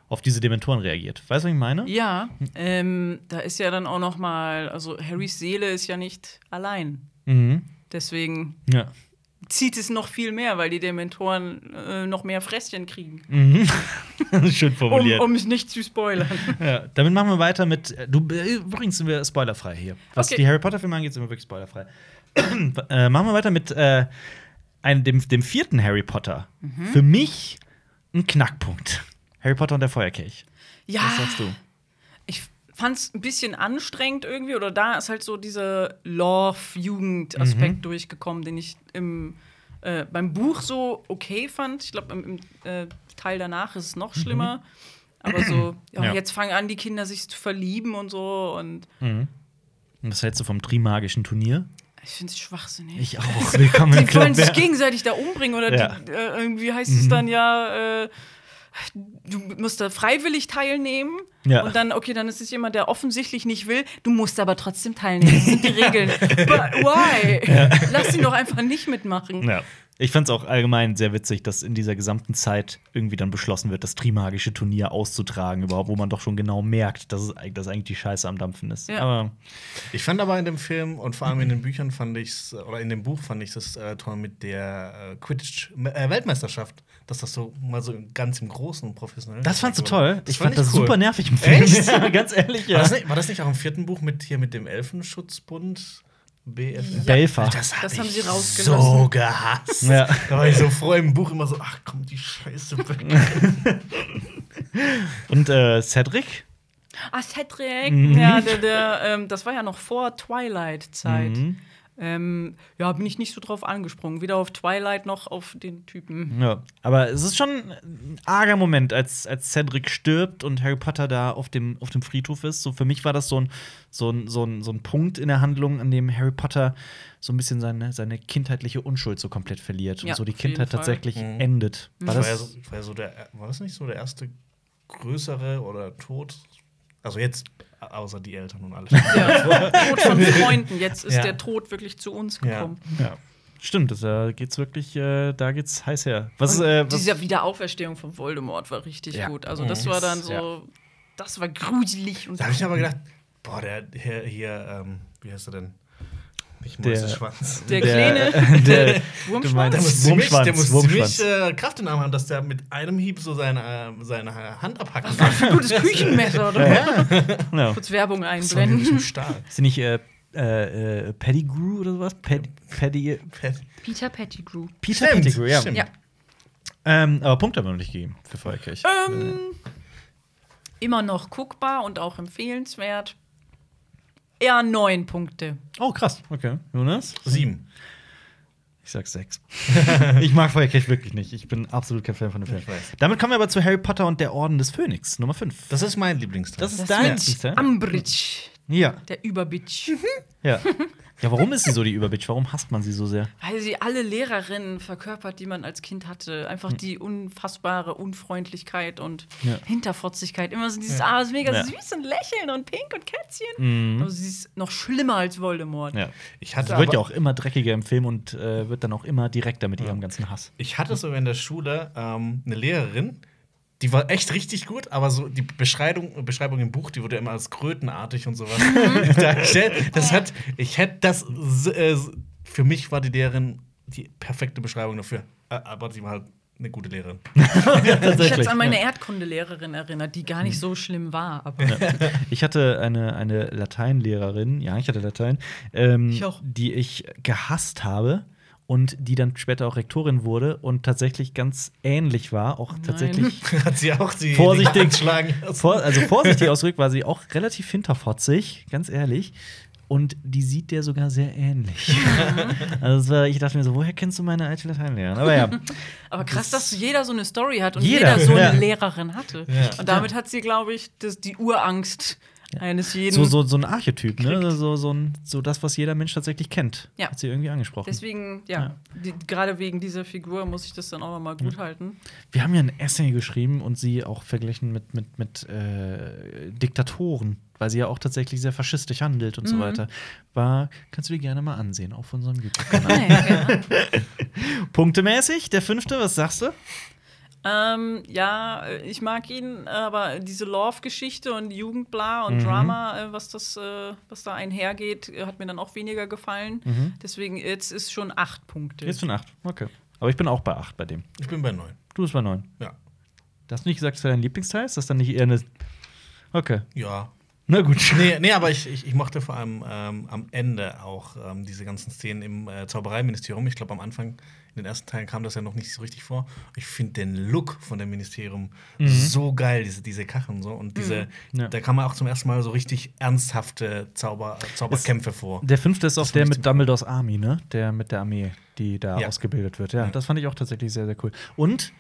auf diese Dementoren reagiert. Weißt du, was ich meine? Ja, ähm, da ist ja dann auch noch mal, also Harrys Seele ist ja nicht allein. Mhm. Deswegen Ja. Zieht es noch viel mehr, weil die Dementoren äh, noch mehr Fresschen kriegen. (laughs) Schön Um, formuliert. um es nicht zu spoilern. (laughs) Ja, damit machen wir weiter mit. äh, Du äh, übrigens sind wir spoilerfrei hier. Was Okay. die Harry Potter-Filme angeht, sind wir wirklich spoilerfrei. (clears throat) äh, machen wir weiter mit äh, einem, dem, dem vierten Harry Potter. Mhm. Für mich ein Knackpunkt. Harry Potter und der Feuerkelch. Ja, Was sagst du? Fand es ein bisschen anstrengend irgendwie, oder da ist halt so dieser Love-Jugend-Aspekt Mhm. durchgekommen, den ich im, äh, beim Buch so okay fand. Ich glaube, im, im äh, Teil danach ist es noch schlimmer. Aber so, (clears throat) ja, Mhm. Ja. jetzt fangen an, die Kinder sich zu verlieben und so. Und Und was hältst du vom Trimagischen Turnier? ich finde es schwachsinnig. Ich auch. Willkommen (laughs) die wollen sich gegenseitig da umbringen oder Ja. die, äh, irgendwie heißt es dann ja, äh, du musst da freiwillig teilnehmen. Ja. Und dann, okay, dann ist es jemand, der offensichtlich nicht will, du musst aber trotzdem teilnehmen. Das sind die Regeln. (laughs) But why? Lass ihn doch einfach nicht mitmachen. Ja. Ich fand es auch allgemein sehr witzig, dass in dieser gesamten Zeit irgendwie dann beschlossen wird, das Trimagische Turnier auszutragen, überhaupt, wo man doch schon genau merkt, dass, es, dass eigentlich die Scheiße am Dampfen ist. Ja. Aber Ich fand aber in dem Film und vor allem in den Büchern fand ich oder in dem Buch fand ich das äh, toll mit der äh, Quidditch-Weltmeisterschaft, dass das so mal so ganz im Großen und professionell das fandst du toll. Ich fand fand das cool. super nervig im Film. Echt? (laughs) Ja, ganz ehrlich, War ja. das, nicht, war das nicht auch im vierten Buch mit hier mit dem Elfenschutzbund? BFF? Belfer. Das, hab Das haben ich sie rausgelassen. so gehasst. Ja. Da war ich so froh im Buch immer so, ach komm, die Scheiße weg. (laughs) Und äh, Cedric? Ah, Cedric. Mhm. Ja, der, der, ähm, das war ja noch vor Twilight-Zeit. Mhm. Ähm, ja, bin ich nicht so drauf angesprungen. Weder auf Twilight noch auf den Typen. Ja. Aber es ist schon ein arger Moment, als, als Cedric stirbt und Harry Potter da auf dem, auf dem Friedhof ist. So für mich war das so ein, so, ein, so, ein, so ein Punkt in der Handlung, an dem Harry Potter so ein bisschen seine, seine kindheitliche Unschuld so komplett verliert und Ja, so die Kindheit Fall. tatsächlich Mhm. endet. War Das war, ja so, war, ja so der, war das nicht so der erste größere oder Tod? Also jetzt, außer die Eltern und alles. Ja, (laughs) Tod von Freunden. Jetzt ist Ja. der Tod wirklich zu uns Ja. gekommen. ja. Stimmt, das, da geht's wirklich, äh, da geht's heiß her. Was, äh, was diese Wiederauferstehung von Voldemort war richtig Ja. gut. Also das Mhm. war dann so, Ja. das war gruselig und Da habe ich aber gedacht, boah, der hier, hier ähm, wie heißt er denn? Nicht Der- Mäuseschwanz. Der, Der- kleine, (laughs) der- der (laughs) du Wurmschwanz. meinst- Der muss ziemlich, der muss Wurmschwanz. ziemlich äh, Kraft in den Arm haben, dass der mit einem Hieb so seine, äh, seine Hand abhacken für ein gutes Küchenmesser, oder? Ja. (laughs) Kurz Werbung Das einblenden. Stahl. Ist sie nicht äh, äh, äh, Pettigrew oder sowas? Ped Petty Peter Pettigrew. Peter Stimmt, Pettigrew, ja. stimmt. Ja. Ähm, aber Punkte haben wir noch nicht gegeben für Feuerkirch. Ähm, immer noch guckbar und auch empfehlenswert. Eher neun Punkte. Oh, krass. Okay. Jonas? Sieben. Ich sag sechs. (laughs) ich mag Feuerkirch wirklich nicht. Ich bin absolut kein Fan von dem Film. Damit kommen wir aber zu Harry Potter und der Orden des Phönix, Nummer 5. Das ist mein Lieblingsteil. Das ist dein? Umbridge, Ja, der Überbitch. ja. Ja, warum ist sie so die Überbitch? Warum hasst man sie so sehr? Weil sie alle Lehrerinnen verkörpert, die man als Kind hatte. Einfach Hm. die unfassbare Unfreundlichkeit und Ja. Hinterfotzigkeit. Immer so dieses, ah, ist mega Ja. süß und lächeln und pink und Kätzchen. Mhm. Aber sie ist noch schlimmer als Voldemort. Ja. Ich hatte Sie wird ja auch immer dreckiger im Film und äh, wird dann auch immer direkter mit ihrem ganzen Hass. Ich hatte sogar in der Schule ähm, eine Lehrerin, die war echt richtig gut, aber so die Beschreibung, Beschreibung im Buch, die wurde immer als krötenartig und sowas (laughs) dargestellt. Das hat, ich hätte das, äh, für mich war die Lehrerin die perfekte Beschreibung dafür. Äh, Aber sie war halt eine gute Lehrerin. (laughs) Ich Tatsächlich. an meine Erdkundelehrerin erinnert, die gar nicht so schlimm war. Aber Ich hatte eine, eine Lateinlehrerin, ja, ich hatte Latein, ähm, Ich auch. die ich gehasst habe und die dann später auch Rektorin wurde und tatsächlich ganz ähnlich war, auch tatsächlich (laughs) hat sie auch die Vorsichtig. die schlagen vor, also vorsichtig ausgedrückt war sie auch relativ hinterfotzig, ganz ehrlich. Und die sieht der sogar sehr ähnlich. (laughs) also war, ich dachte mir so, woher kennst du meine alte Lateinlehrerin? Aber ja, Aber krass, dass jeder so eine Story hat und Jeder, jeder, so eine ja. Lehrerin hatte. Ja. Und damit hat sie, glaube ich, das, die Urangst eines jeden. so, so, so ein Archetyp, ne? So, so, ein, so das, was jeder Mensch tatsächlich kennt. Ja. Hat sie irgendwie angesprochen. Deswegen, ja, die- gerade wegen dieser Figur muss ich das dann auch noch mal gut halten. Wir haben ja ein Essay geschrieben und sie auch verglichen mit, mit, mit äh, Diktatoren, weil sie ja auch tatsächlich sehr faschistisch handelt und so weiter. War, kannst du dir gerne mal ansehen auf unserem (laughs) YouTube-Kanal. ja. (laughs) Punktemäßig, der fünfte, was sagst du? Ähm, ja, äh, ich mag ihn, aber diese Love-Geschichte und Jugendbla und Drama, äh, was das, äh, was da einhergeht, hat mir dann auch weniger gefallen. Deswegen jetzt ist schon acht Punkte. Jetzt schon acht. Okay. Aber ich bin auch bei acht bei dem. Ich bin bei neun. Du bist bei neun. Ja. Du hast nicht gesagt, das wäre dein Lieblingsteil? Ist das dann nicht eher eine. Okay. Ja. Na gut. Nee, nee aber ich, ich, ich mochte vor allem ähm, am Ende auch ähm, diese ganzen Szenen im äh, Zaubereiministerium. Ich glaube, am Anfang, in den ersten Teilen kam das ja noch nicht so richtig vor. Ich finde den Look von dem Ministerium so geil, diese, diese Kacheln so. Und diese, Ja. da kam auch zum ersten Mal so richtig ernsthafte Zauber, Zauberkämpfe vor. Der fünfte ist auch Das der mit Dumbledores Army, ne? Der mit der Armee, die da Ja. ausgebildet wird. Ja, Ja. das fand ich auch tatsächlich sehr, sehr cool. Und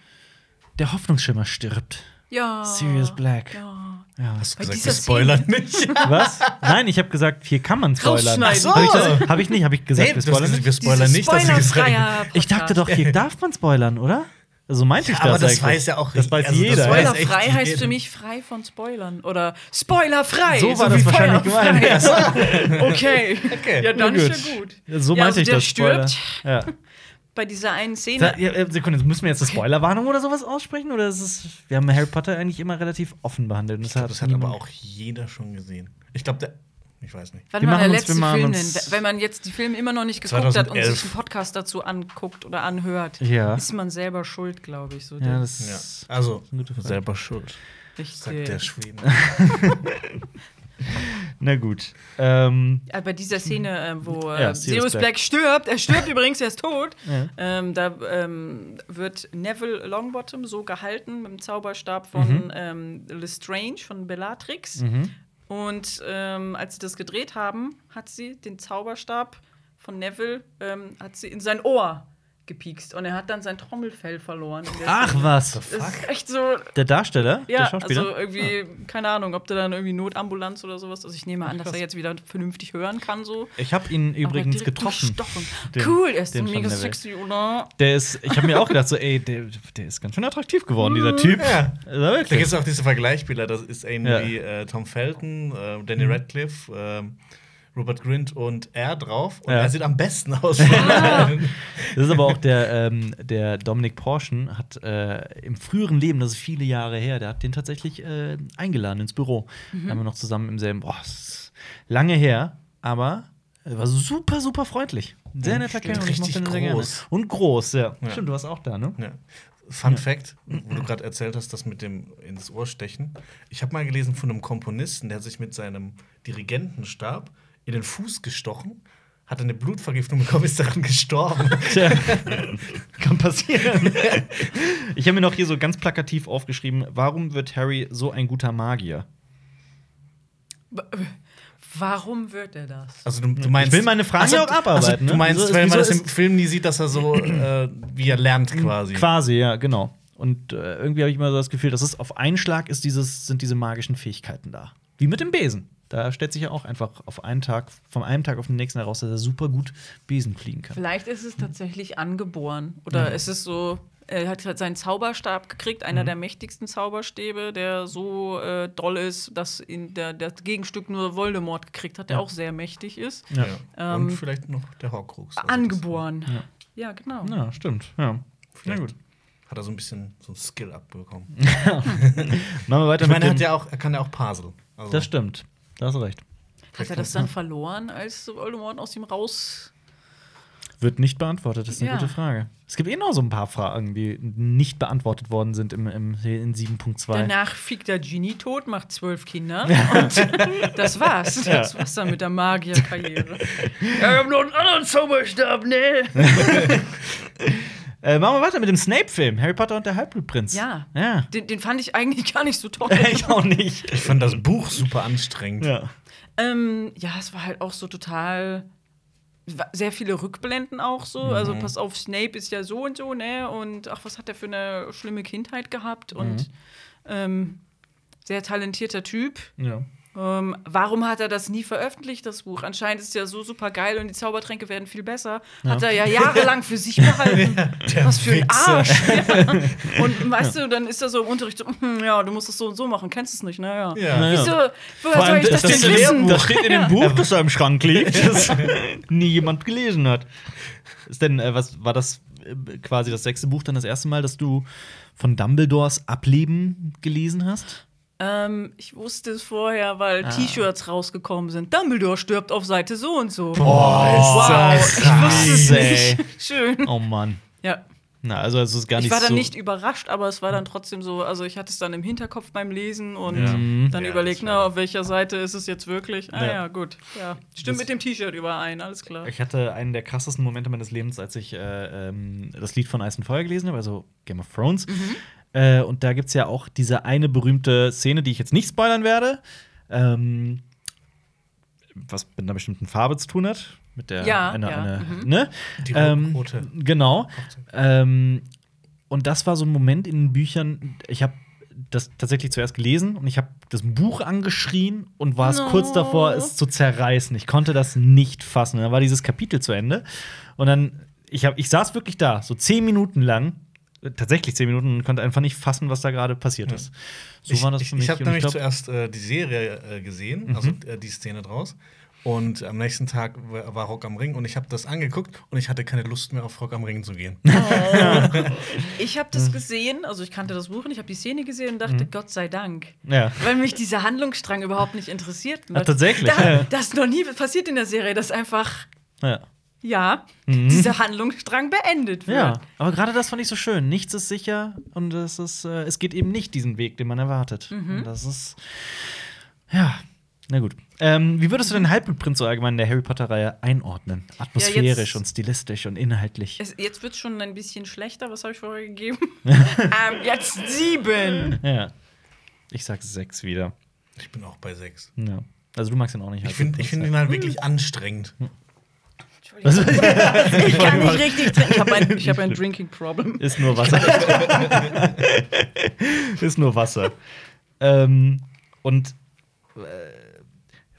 der Hoffnungsschimmer stirbt. ja. Sirius Black. Ja. Ja. Hast du gesagt, wir spoilern nicht? (laughs) Was? Nein, ich habe gesagt, hier kann man spoilern. Habe ich, Ach so. das- hab ich nicht, habe ich gesagt, Nee, wir spoilern nicht. wir spoilern nicht. Spoilerfreier Ich dachte doch, hier darf man spoilern, oder? So meinte ich Ja, aber das das eigentlich. weiß ja auch Das weiß also das jeder. ja. Spoilerfrei heißt jeder. für mich frei von Spoilern. Oder spoilerfrei. So war wie das wahrscheinlich gemeint. (laughs) Okay. (laughs) Okay. Ja, dann ist ja gut. So Ja, meinte also ich der das. Spoiler. stirbt. Ja. Bei dieser einen Szene. Ja, äh, Sekunde, müssen wir jetzt eine Spoilerwarnung oder sowas aussprechen? Oder ist es. Wir haben Harry Potter eigentlich immer relativ offen behandelt. Ich glaub, hat das hat aber auch jeder schon gesehen. Ich glaube, der. Ich weiß nicht. Warte Wir mal, der letzte Film nennen. Wenn man jetzt die Filme immer noch nicht geguckt hat und 2011. sich einen Podcast dazu anguckt oder anhört, Ja. ist man selber schuld, glaube ich. So Ja, das Ja. Also, eine gute Frage. selber schuld, richtig. sagt der Schweden. (laughs) (laughs) Na gut. Ähm, Ja, bei dieser Szene, äh, wo äh, Ja, Sirius Black. Black. stirbt, er stirbt (laughs) übrigens, er ist tot. Ja. Ähm, da ähm, wird Neville Longbottom so gehalten mit dem Zauberstab von Mhm. ähm, Lestrange, von Bellatrix. Und ähm, als sie das gedreht haben, hat sie den Zauberstab von Neville ähm, hat sie in sein Ohr gepiekst. Und er hat dann sein Trommelfell verloren. der ach Szene. was. Das ist echt so, Der Darsteller? der ja, Schauspieler? also irgendwie, keine Ahnung, ob der dann irgendwie Notambulanz oder sowas. Also ich nehme an, dass er jetzt wieder vernünftig hören kann. So. ich habe ihn übrigens getroffen. Den- cool, er ist so mega sexy, oder? Der ist, ich habe mir auch gedacht, so, ey, der, der ist ganz schön attraktiv geworden, dieser Typ. Ja. Er Da wirklich. gibt es auch diese Vergleichsbilder. Das ist irgendwie Ja. äh, Tom Felton, äh, Danny Radcliffe, ähm, Robert Grint und er drauf. Und Ja. er sieht am besten (laughs) aus. Das ist aber auch der, ähm, der Dominic Porschen hat äh, im früheren Leben, das ist viele Jahre her, der hat den tatsächlich äh, eingeladen ins Büro. Mhm. Haben wir noch zusammen im selben, boah, das ist lange her, aber Er war super, super freundlich. Sehr netter Kerl und ich Richtig mochte ihn sehr gerne. groß. Und groß, ja. Ja. Stimmt, du warst auch da, ne? Ja. Fun Fact, wo du gerade erzählt hast, das mit dem ins Ohr stechen. Ich habe mal gelesen von einem Komponisten, der sich mit seinem Dirigentenstab in den Fuß gestochen, hat eine Blutvergiftung bekommen, ist daran gestorben. (laughs) Tja, kann passieren. Ich habe mir noch hier so ganz plakativ aufgeschrieben, warum wird Harry so ein guter Magier? Warum wird er das? Also du, du meinst, Ich will meine Fragen Ach so, auch abarbeiten, Also, du ne? meinst, Wieso- wenn man das im Film nie sieht, dass er so, äh, wie er lernt quasi. Quasi, ja, genau. Und äh, irgendwie habe ich immer so das Gefühl, dass es auf einen Schlag ist dieses, sind diese magischen Fähigkeiten da. Wie mit dem Besen. Da stellt sich ja auch einfach auf einen Tag, von einem Tag auf den nächsten heraus, dass er super gut Besen fliegen kann. Vielleicht ist es tatsächlich angeboren. Oder ist es so, er hat halt seinen Zauberstab gekriegt, einer der mächtigsten Zauberstäbe, der so äh, doll ist, dass ihn der, das Gegenstück nur Voldemort gekriegt hat, der Ja. auch sehr mächtig ist. Ja. Ja. Ähm, Und vielleicht noch der Horcrux. Also Angeboren. Ja. Ja, genau. Ja, stimmt. Ja. Na Vielleicht gut. Hat er so ein bisschen so ein Skill abbekommen. (laughs) Machen wir weiter Ich meine, er, hat ja auch, er kann ja auch Puzzle. Also, Das stimmt. Da hast du recht. Hat er das dann verloren, als Voldemort aus ihm raus. Wird nicht beantwortet, das ist eine Ja. gute Frage. Es gibt eh noch so ein paar Fragen, die nicht beantwortet worden sind im, im, in 7.2. Danach fiegt der Genie tot, macht zwölf Kinder. (laughs) Und das war's. Das war's dann mit der Magierkarriere. (laughs) ja, ich hab noch einen anderen Zauberstab, ne? (laughs) Äh, machen wir weiter mit dem Snape-Film, Harry Potter und der Halbblutprinz. Ja. Ja. Den, den fand ich eigentlich gar nicht so toll. (laughs) ich auch nicht. Ich fand das Buch super anstrengend. Ja. Ähm, ja, es war halt auch so total. Sehr viele Rückblenden auch so. Also, pass auf, Snape ist ja so und so, ne? Und ach, was hat er für eine schlimme Kindheit gehabt? Und ähm, sehr talentierter Typ. ja. Ähm, warum hat er das nie veröffentlicht, das Buch? Anscheinend ist es ja so super geil und die Zaubertränke werden viel besser. Hat er ja jahrelang für sich behalten. (laughs) Was für ein Wichser. Arsch. (laughs) Ja. Und weißt du, dann ist er so im Unterricht so, hm, ja, du musst es so und so machen, kennst es nicht, naja. Ja. Naja. Wieso, woher soll ich das, das, denn das, wissen? das steht in dem Buch, das da im Schrank liegt, (laughs) das nie jemand gelesen hat. Ist denn, äh, was war das äh, quasi das sechste Buch dann das erste Mal, dass du von Dumbledores Ableben gelesen hast? Ähm, ich wusste es vorher, Ah. weil T-Shirts rausgekommen sind. Dumbledore stirbt auf Seite so und so. Boah, wow, ist ich wusste es nicht. Schön. Oh Mann. Ja. Na, also es ist gar Ich nicht war dann so nicht überrascht, aber es war dann trotzdem so, also ich hatte es dann im Hinterkopf beim Lesen und Ja. dann Ja, überlegt, das na, auf welcher Seite ist es jetzt wirklich? Ah Ja. ja, gut. Ja. Stimmt Das- mit dem T-Shirt überein, alles klar. Ich hatte einen der krassesten Momente meines Lebens, als ich äh, ähm, das Lied von Eis und Feuer gelesen habe, also Game of Thrones. Äh, und da gibt es ja auch diese eine berühmte Szene, die ich jetzt nicht spoilern werde, ähm, was mit einer bestimmten Farbe zu tun hat. Mit der Ja, eine, ja, eine, mhm. ne? Die Ähm, rote. Genau. Ähm, und das war so ein Moment in den Büchern, ich habe das tatsächlich zuerst gelesen und ich habe das Buch angeschrien und war es No. kurz davor, es zu zerreißen. Ich konnte das nicht fassen. Dann war dieses Kapitel zu Ende und dann, ich, hab, ich saß wirklich da, so zehn Minuten lang, tatsächlich zehn Minuten und konnte einfach nicht fassen, was da gerade passiert ist. So war das ich für mich. ich habe und nämlich glaub- zuerst äh, die Serie äh, gesehen, also äh, die Szene draus. Und am nächsten Tag war Rock am Ring und ich habe das angeguckt und ich hatte keine Lust mehr auf Rock am Ring zu gehen. (laughs) Ich habe das gesehen, also ich kannte das Buch und ich habe die Szene gesehen und dachte, Gott sei Dank. ja. Weil mich dieser Handlungsstrang überhaupt nicht interessiert. Ah, tatsächlich? Da, Ja. das ist noch nie passiert in der Serie, dass einfach, ja. Ja, dieser Handlungsstrang beendet wird. Ja, aber gerade das fand ich so schön. Nichts ist sicher und es ist, äh, es geht eben nicht diesen Weg, den man erwartet. Mhm. Und das ist, ja, na gut. Ähm, wie würdest du den Halbblutprinz so allgemein in der Harry Potter-Reihe einordnen? Atmosphärisch jetzt- und stilistisch und inhaltlich. Es, jetzt wird es schon ein bisschen schlechter. Was habe ich vorher gegeben? (laughs) ähm, jetzt sieben. ja. Ich sag sechs wieder. Ich bin auch bei sechs. Ja. Also du magst ihn auch nicht. Ich finde ich find ihn halt wirklich anstrengend. Entschuldigung. (laughs) ich kann nicht richtig trinken. Ich habe ein, hab ein Drinking Problem. Ist nur Wasser. (laughs) ist nur Wasser. ähm, und äh,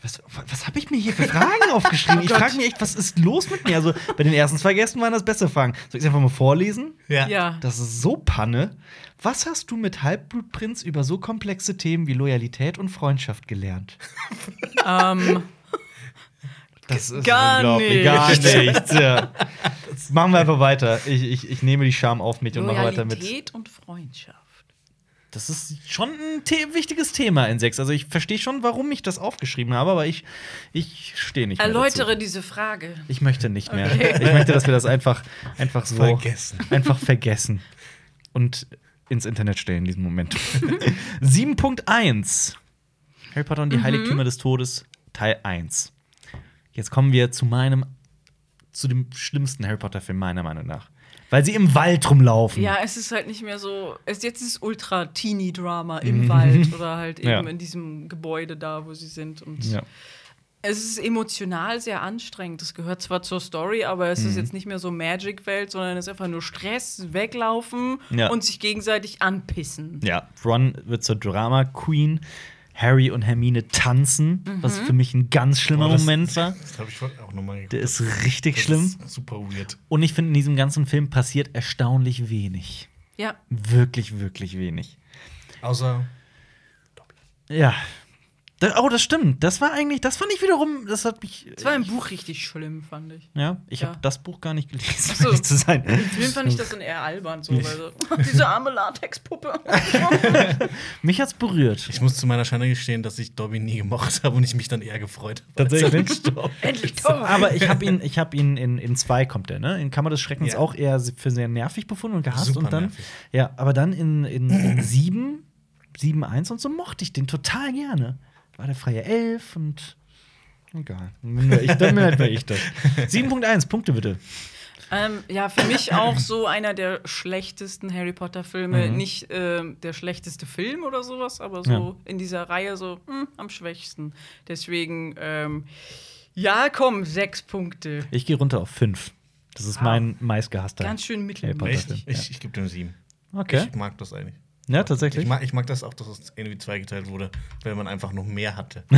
was, was habe ich mir hier für Fragen (laughs) aufgeschrieben? ich frage mich echt, was ist los mit mir? Also bei den ersten zwei Gästen waren das bessere Fragen. Soll ich es einfach mal vorlesen? Ja. Das ist so Panne. Was hast du mit Halbblutprinz über so komplexe Themen wie Loyalität und Freundschaft gelernt? Ähm, Das ist Gar unglaublich. Gar (laughs) nicht. nichts. Ja. Machen wir einfach weiter. Ich, ich, ich nehme die Scham auf mich und mache weiter mit. Loyalität und Freundschaft. das ist schon ein The wichtiges Thema in 6. Also ich verstehe schon, warum ich das aufgeschrieben habe, aber ich, ich stehe nicht mehr Erläutere dazu. diese Frage. Ich möchte nicht mehr. Ich möchte, dass wir das einfach, einfach so Vergessen. einfach vergessen und ins Internet stellen in diesem Moment. (laughs) 7.1 Harry Potter und die Heiligtümer des Todes, Teil 1. Jetzt kommen wir zu meinem, zu dem schlimmsten Harry Potter-Film, meiner Meinung nach. Weil sie im Wald rumlaufen. Ja, es ist halt nicht mehr so. Es, jetzt ist es Ultra-Teenie-Drama im Wald oder halt eben Ja. in diesem Gebäude da, wo sie sind. Und Ja. es ist emotional sehr anstrengend. Das gehört zwar zur Story, aber es Mhm. ist jetzt nicht mehr so Magic-Welt, sondern es ist einfach nur Stress, weglaufen Ja. und sich gegenseitig anpissen. Ja, Ron wird zur Drama Queen. Harry und Hermine tanzen, was für mich ein ganz schlimmer Oh, das- Moment war. Das habe ich vorhin auch nochmal geguckt. Der ist richtig Das schlimm. Ist super weird. Und ich finde, in diesem ganzen Film passiert erstaunlich wenig. Ja, Wirklich, wirklich wenig. Außer Ja. Da, oh, das stimmt. Das war eigentlich, das fand ich wiederum, das hat mich. es war im Buch richtig schlimm, fand ich. Ja, ich Ja. habe das Buch gar nicht gelesen, Ach so. um ehrlich zu sein. Im Film fand ich das dann eher albern, so, weil so, (laughs) (laughs) diese arme Latexpuppe. (laughs) Mich hat's berührt. ich muss zu meiner Schande gestehen, dass ich Dobby nie gemocht habe und ich mich dann eher gefreut habe. er Tatsächlich? Endlich Tor. Aber ich habe ihn, ich hab ihn in, in zwei kommt der, ne? In Kammer des Schreckens Ja. auch eher für sehr nervig befunden und gehasst. Super und dann, nervig. ja, aber dann in, in, in sieben, sieben, eins und so mochte ich den total gerne. War der freie Elf und egal. Dann bin ich, dann bin halt nur ich das. (laughs) 7.1, Punkte bitte. Ähm, ja, für mich auch so einer der schlechtesten Harry Potter-Filme. Mhm. Nicht ähm, der schlechteste Film oder sowas, aber so Ja. in dieser Reihe so hm, am schwächsten. Deswegen, ähm, ja, komm, sechs Punkte. Ich gehe runter auf fünf. Das ist Ah. mein meistgehasster. Ganz schön Potter mittelmäßig. Ich, ich gebe dem sieben. Okay. Ich mag das eigentlich. Ja, tatsächlich. Ich mag, ich mag das auch, dass es irgendwie zweigeteilt wurde, weil man einfach noch mehr hatte. (laughs)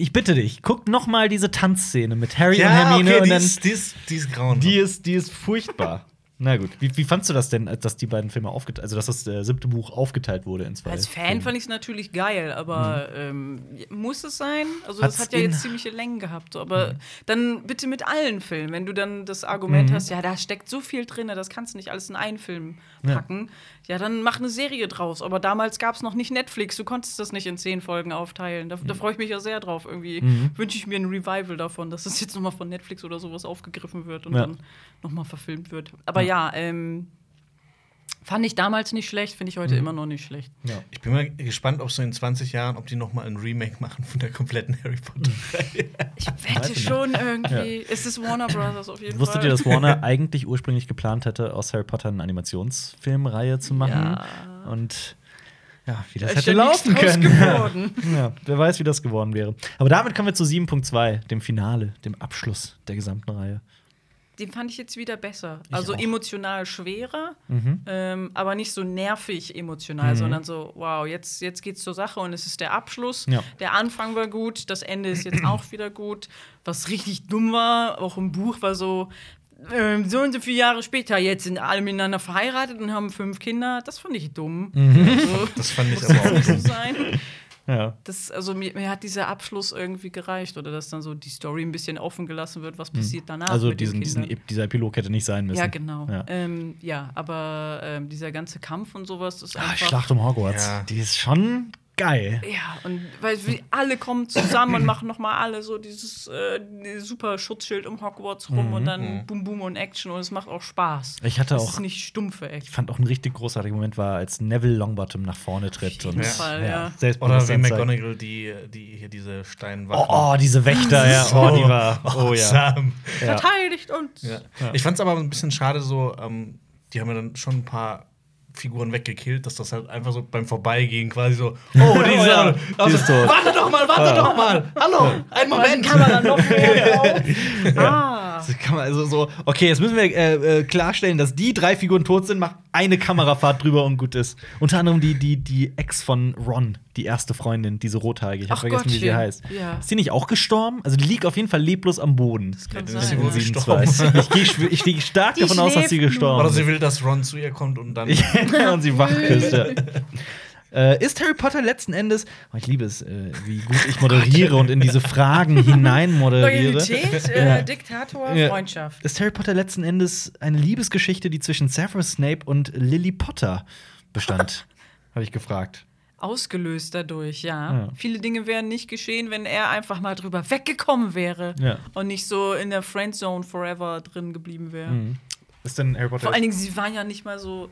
Ich bitte dich, guck noch mal diese Tanzszene mit Harry und Hermine okay, und die, dann ist, die, ist, die ist grauenhaft. die ist die ist furchtbar. Na gut, wie, wie fandst du das denn, dass die beiden Filme aufgeteilt, also dass das äh, siebte Buch aufgeteilt wurde in zwei? Als Fan Filme? fand ich es natürlich geil, aber ähm, muss es sein? Also, das Hat's hat ja jetzt ziemliche Längen gehabt. Aber dann bitte mit allen Filmen. Wenn du dann das Argument hast, ja, da steckt so viel drin, das kannst du nicht alles in einen Film packen, ja, dann mach eine Serie draus. Aber damals gab es noch nicht Netflix, du konntest das nicht in zehn Folgen aufteilen. Da, da freue ich mich ja sehr drauf. Irgendwie wünsche ich mir ein Revival davon, dass das jetzt nochmal von Netflix oder sowas aufgegriffen wird und Ja. dann nochmal verfilmt wird. Aber ja, ähm, fand ich damals nicht schlecht, finde ich heute immer noch nicht schlecht. Ja. Ich bin mal gespannt, ob so in 20 Jahren, ob die noch mal ein Remake machen von der kompletten Harry Potter-Reihe. Ich wette ich schon irgendwie. Es ist Warner Brothers auf jeden Wusstet Fall. ihr, dass Warner (laughs) eigentlich ursprünglich geplant hätte, aus Harry Potter eine Animationsfilmreihe zu machen? Ja. Und ja, wie Da das ist hätte ja laufen können. geworden. (laughs) Ja, wer weiß, wie das geworden wäre. Aber damit kommen wir zu 7.2, dem Finale, dem Abschluss der gesamten Reihe. Den fand ich jetzt wieder besser. Ich also auch. emotional schwerer, Mhm. ähm, aber nicht so nervig emotional, sondern so, wow, jetzt, jetzt geht's zur Sache und es ist der Abschluss. Ja. Der Anfang war gut, das Ende ist jetzt auch wieder gut. Was richtig dumm war, auch im Buch war so, ähm, so und so viele Jahre später, jetzt sind alle miteinander verheiratet und haben fünf Kinder. Das fand ich dumm. Mhm. Also, (laughs) Das fand ich aber auch nicht so dumm. sein. Ja. Das, also mir, mir hat dieser Abschluss irgendwie gereicht oder dass dann so die Story ein bisschen offen gelassen wird, was passiert danach. Also mit den diesen, diesen, dieser Epilog hätte nicht sein müssen. Ja, genau. Ja. Ähm, ja, aber ähm, dieser ganze Kampf und sowas ist Ah, einfach. Schlacht um Hogwarts. Ja. Die ist schon geil. Ja, und weil wir alle kommen zusammen und machen noch mal alle so dieses äh, super Schutzschild um Hogwarts rum und dann Boom Boom und Action und es macht auch Spaß. Mhm. Ich hatte das auch- ist nicht stumpfe Ich Action. fand auch ein richtig großartiger Moment war, als Neville Longbottom nach vorne tritt. jeden und, Fall, ja. Oder wie Selbstbewusstsein zeigt. McGonagall, die, die hier diese Steinwache. Oh, oh, diese Wächter, ja. (laughs) Oh, die war. (laughs) Oh ja. awesome. ja. Verteidigt uns! Ja. Ich fand es aber ein bisschen schade, so, ähm, die haben ja dann schon ein paar Figuren weggekillt, dass das halt einfach so beim Vorbeigehen quasi so, (laughs) oh, die ist, ja, oh, die ist tot. Warte doch mal, warte doch mal. Hallo, einen Moment. Kann man dann noch mehr (laughs) drauf? Ah. Das kann man also so, okay, jetzt müssen wir äh, äh, klarstellen, dass die drei Figuren tot sind, macht eine Kamerafahrt drüber und gut ist. Unter anderem die, die, die Ex von Ron, die erste Freundin, diese rothaarige. Ich habe vergessen, wie sie heißt. Ja. Ist die nicht auch gestorben? Also die liegt auf jeden Fall leblos am Boden. Das kann ist sie sein. In gestorben. 7.2. (laughs) Ich gehe schw- ich gehe stark Die davon aus, dass sie gestorben Oder ist. sie will, dass Ron zu ihr kommt und dann. (laughs) Ja, und sie wach küsst. (laughs) Äh, ist Harry Potter letzten Endes, oh, ich liebe es, äh, wie gut ich (laughs) moderiere und in diese Fragen (laughs) hinein moderiere. Loyalität, äh. Diktator, Ja. Freundschaft. Ist Harry Potter letzten Endes eine Liebesgeschichte, die zwischen Severus Snape und Lily Potter bestand? (laughs) Habe ich gefragt. Ausgelöst dadurch, ja. Ja. Viele Dinge wären nicht geschehen, wenn er einfach mal drüber weggekommen wäre Ja. und nicht so in der Friendzone forever drin geblieben wäre. Ist denn Harry Potter? Vor allen Dingen, sie waren ja nicht mal so.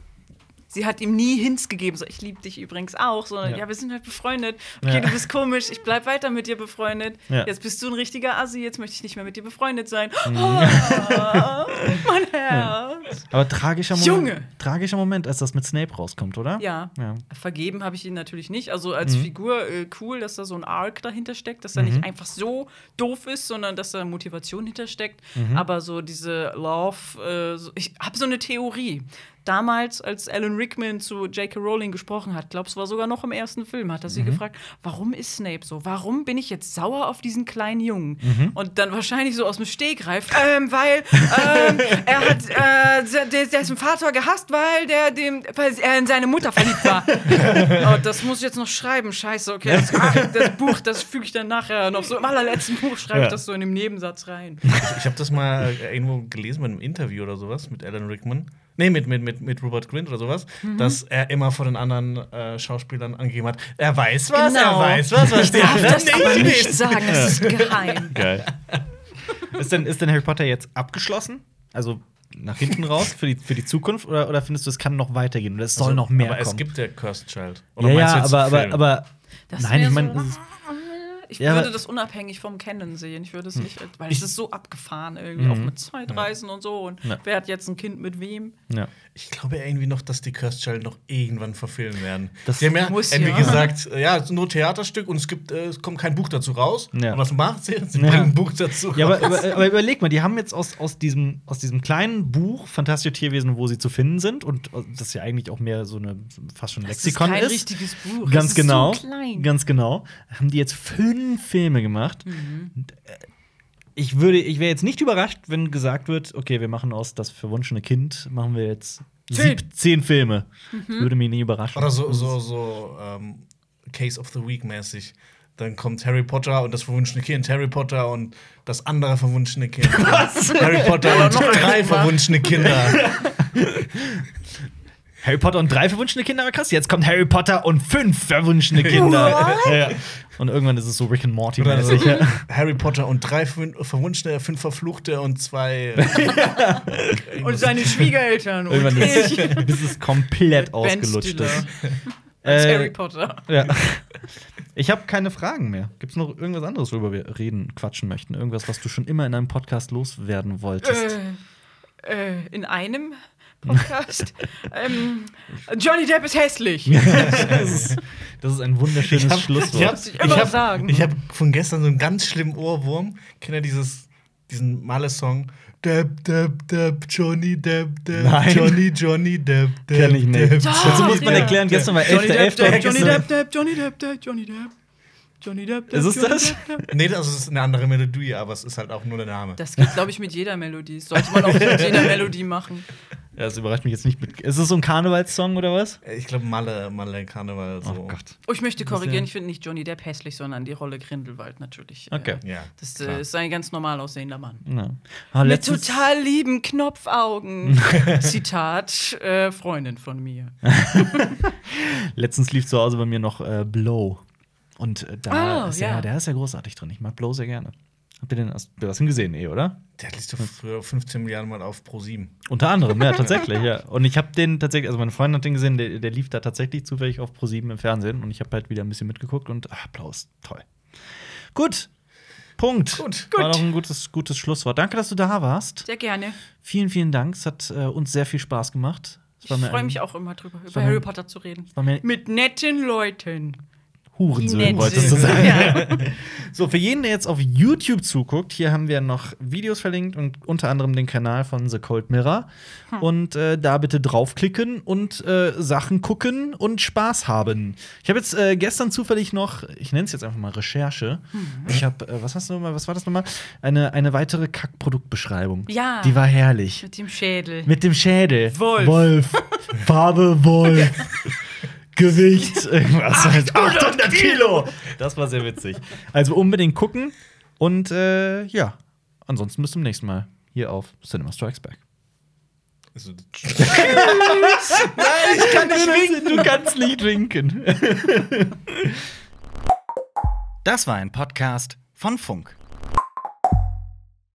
Sie hat ihm nie Hints gegeben, so ich liebe dich übrigens auch, sondern Ja. ja. wir sind halt befreundet. Okay, Ja. du bist komisch, ich bleib weiter mit dir befreundet. Ja. Jetzt bist du ein richtiger Assi, jetzt möchte ich nicht mehr mit dir befreundet sein. Mhm. Oh, (laughs) mein Herz. Aber tragischer Moment. Junge! Tragischer Moment, als das mit Snape rauskommt, oder? Ja. Vergeben habe ich ihn natürlich nicht. Also als Mhm. Figur äh, cool, dass da so ein Arc dahinter steckt, dass er nicht einfach so doof ist, sondern dass da Motivation hintersteckt. Mhm. Aber so diese Love, äh, ich habe so eine Theorie. Damals, als Alan Rickman zu J.K. Rowling gesprochen hat, glaube es war sogar noch im ersten Film, hat er Mhm. sie gefragt, warum ist Snape so? Warum bin ich jetzt sauer auf diesen kleinen Jungen? Mhm. Und dann wahrscheinlich so aus dem Stegreif, ähm, weil ähm, er hat äh, der, dessen Vater gehasst, weil der dem, weil er in seine Mutter verliebt war. (laughs) oh, das muss ich jetzt noch schreiben. Scheiße, okay. Das, ah, das Buch, das füge ich dann nachher noch so im allerletzten Buch schreibe Ja. ich das so in dem Nebensatz rein. Ich habe das mal irgendwo gelesen bei einem Interview oder sowas mit Alan Rickman. Nee, mit, mit, mit, mit Robert Grint oder sowas, Mhm. dass er immer vor den anderen äh, Schauspielern angegeben hat, er weiß was, er Genau. weiß was, was steht Darf da das aber nicht sagen, das ist geheim. (laughs) Geil. ist, denn, ist denn Harry Potter jetzt abgeschlossen? Also nach hinten raus für die, für die Zukunft? Oder, oder findest du, es kann noch weitergehen? Oder es soll noch mehr Also, aber kommen? es gibt ja Cursed Child. ja, ja, jetzt aber, aber, Film? aber Das nein, ich meine, so- es Ich Ja, würde Hm. das unabhängig vom Kennen sehen. Ich würde es nicht, weil es ist so abgefahren irgendwie, auch mit Zeitreisen und so. Und wer hat jetzt ein Kind mit wem? ja. Ich glaube irgendwie noch, dass die Cursed Child noch irgendwann verfilmen werden. Das die haben ja muss irgendwie ja. gesagt, äh, ja, es ist nur Theaterstück und es gibt, äh, es kommt kein Buch dazu raus. Ja. Und was macht sie? Sie Ja. bringen ein Buch dazu Ja, aber, raus. aber, aber überleg mal, die haben jetzt aus, aus, diesem, aus diesem kleinen Buch Fantastische Tierwesen, wo sie zu finden sind, und das ja eigentlich auch mehr so eine fast schon Das Lexikon ist kein ist. richtiges Buch. Ganz es ist genau. So klein. Ganz genau. Haben die jetzt fünf Filme gemacht. Und, äh, Ich würde, ich wäre jetzt nicht überrascht, wenn gesagt wird, okay, wir machen aus das verwunschene Kind, machen wir jetzt Zehn. sieb, zehn Filme. Das würde mich nicht überraschen. Oder so, so, so ähm, Case of the Week mäßig. Dann kommt Harry Potter und das verwunschene Kind, Harry Potter und das andere verwunschene Kind. (laughs) Was? Harry Potter und drei verwunschene Kinder. (laughs) Harry Potter und drei verwunschene Kinder, aber krass. Jetzt kommt Harry Potter und fünf verwunschene Kinder. Ja. Und irgendwann ist es so Rick and Morty Oder so, mäßig. Ja. Harry Potter und drei verwunschene, fünf verfluchte und zwei. (laughs) Und seine Schwiegereltern. Und Irgendwann ich. ist, bis es komplett ausgelutscht ist. Als Äh, Harry Potter. Ja. Ich habe keine Fragen mehr. Gibt es noch irgendwas anderes, worüber wir reden, quatschen möchten? Irgendwas, was du schon immer in einem Podcast loswerden wolltest? Äh, äh, in einem Podcast. (laughs) ähm, Johnny Depp ist hässlich. (laughs) das, ist, das ist ein wunderschönes Ich hab- Schlusswort. Ich habe ich immer hab, sagen. ich hab von gestern so einen ganz schlimmen Ohrwurm. Kennt ihr dieses, diesen Malle-Song? Depp, Depp, Depp, Johnny Depp, Depp, Nein. Johnny, Johnny Depp, Depp. (laughs) Kenn ich nicht. Depp, Dazu muss man erklären, gestern war Johnny Depp, 11.11. Depp, Johnny Depp, Depp, Johnny Depp, Depp, Johnny Depp. Johnny Depp, Depp, Ist es Johnny das? Depp, Depp. Nee, das ist eine andere Melodie, aber es ist halt auch nur der Name. Das geht, glaube ich, mit jeder Melodie. Das sollte man auch mit jeder Melodie machen. Ja, das überrascht mich jetzt nicht. Mit ist es so ein Karnevalssong oder was? Ich glaube, Malle, Malle Karneval. So. Oh Gott. Oh, ich möchte korrigieren, ich finde nicht Johnny Depp hässlich, sondern die Rolle Grindelwald natürlich. Okay. Äh, Ja. Das äh, klar. ist ein ganz normal aussehender Mann. Ja. Ah, Mit total lieben Knopfaugen. (laughs) Zitat, äh, Freundin von mir. (laughs) Letztens lief zu Hause bei mir noch äh, Blow. Und äh, da Ah, ist ja. ja. der ist ja großartig drin. Ich mag Blow sehr gerne. Habt ihr den du hast ihn gesehen, eh, oder? Der liest doch früher 15 Milliarden Mal auf Pro 7. Unter anderem, ja, tatsächlich, ja. Und ich habe den tatsächlich, also meine Freundin hat den gesehen, der, der lief da tatsächlich zufällig auf Pro7 im Fernsehen und ich habe halt wieder ein bisschen mitgeguckt und ah, Applaus, toll. Gut. Punkt. Gut. War Gut. doch ein gutes, gutes Schlusswort. Danke, dass du da warst. Sehr gerne. Vielen, vielen Dank. Es hat äh, uns sehr viel Spaß gemacht. Ich war freue mich auch immer drüber, war über Harry Potter zu reden. war Mit netten Leuten. Hurensöhn, Nett wolltest du sagen. Ja. (laughs) So, für jeden, der jetzt auf YouTube zuguckt, hier haben wir noch Videos verlinkt und unter anderem den Kanal von The Cold Mirror. Hm. Und äh, da bitte draufklicken und äh, Sachen gucken und Spaß haben. Ich habe jetzt äh, gestern zufällig noch, ich nenne es jetzt einfach mal Recherche. Mhm. Ich habe, äh, was hast du nochmal, was war das nochmal? Eine, eine weitere Kackproduktbeschreibung. Ja. Die war herrlich. Mit dem Schädel. Mit dem Schädel. Wolf. Wolf. (laughs) Farbe Wolf. (laughs) Gewicht. (laughs) Irgendwas. 800 Kilo. Das war sehr witzig. Also unbedingt gucken. Und äh, ja, ansonsten bis zum nächsten Mal hier auf Cinema Strikes Back. Also, (laughs) Nein, ich kann nicht winken. Du kannst nicht winken. Das war ein Podcast von Funk.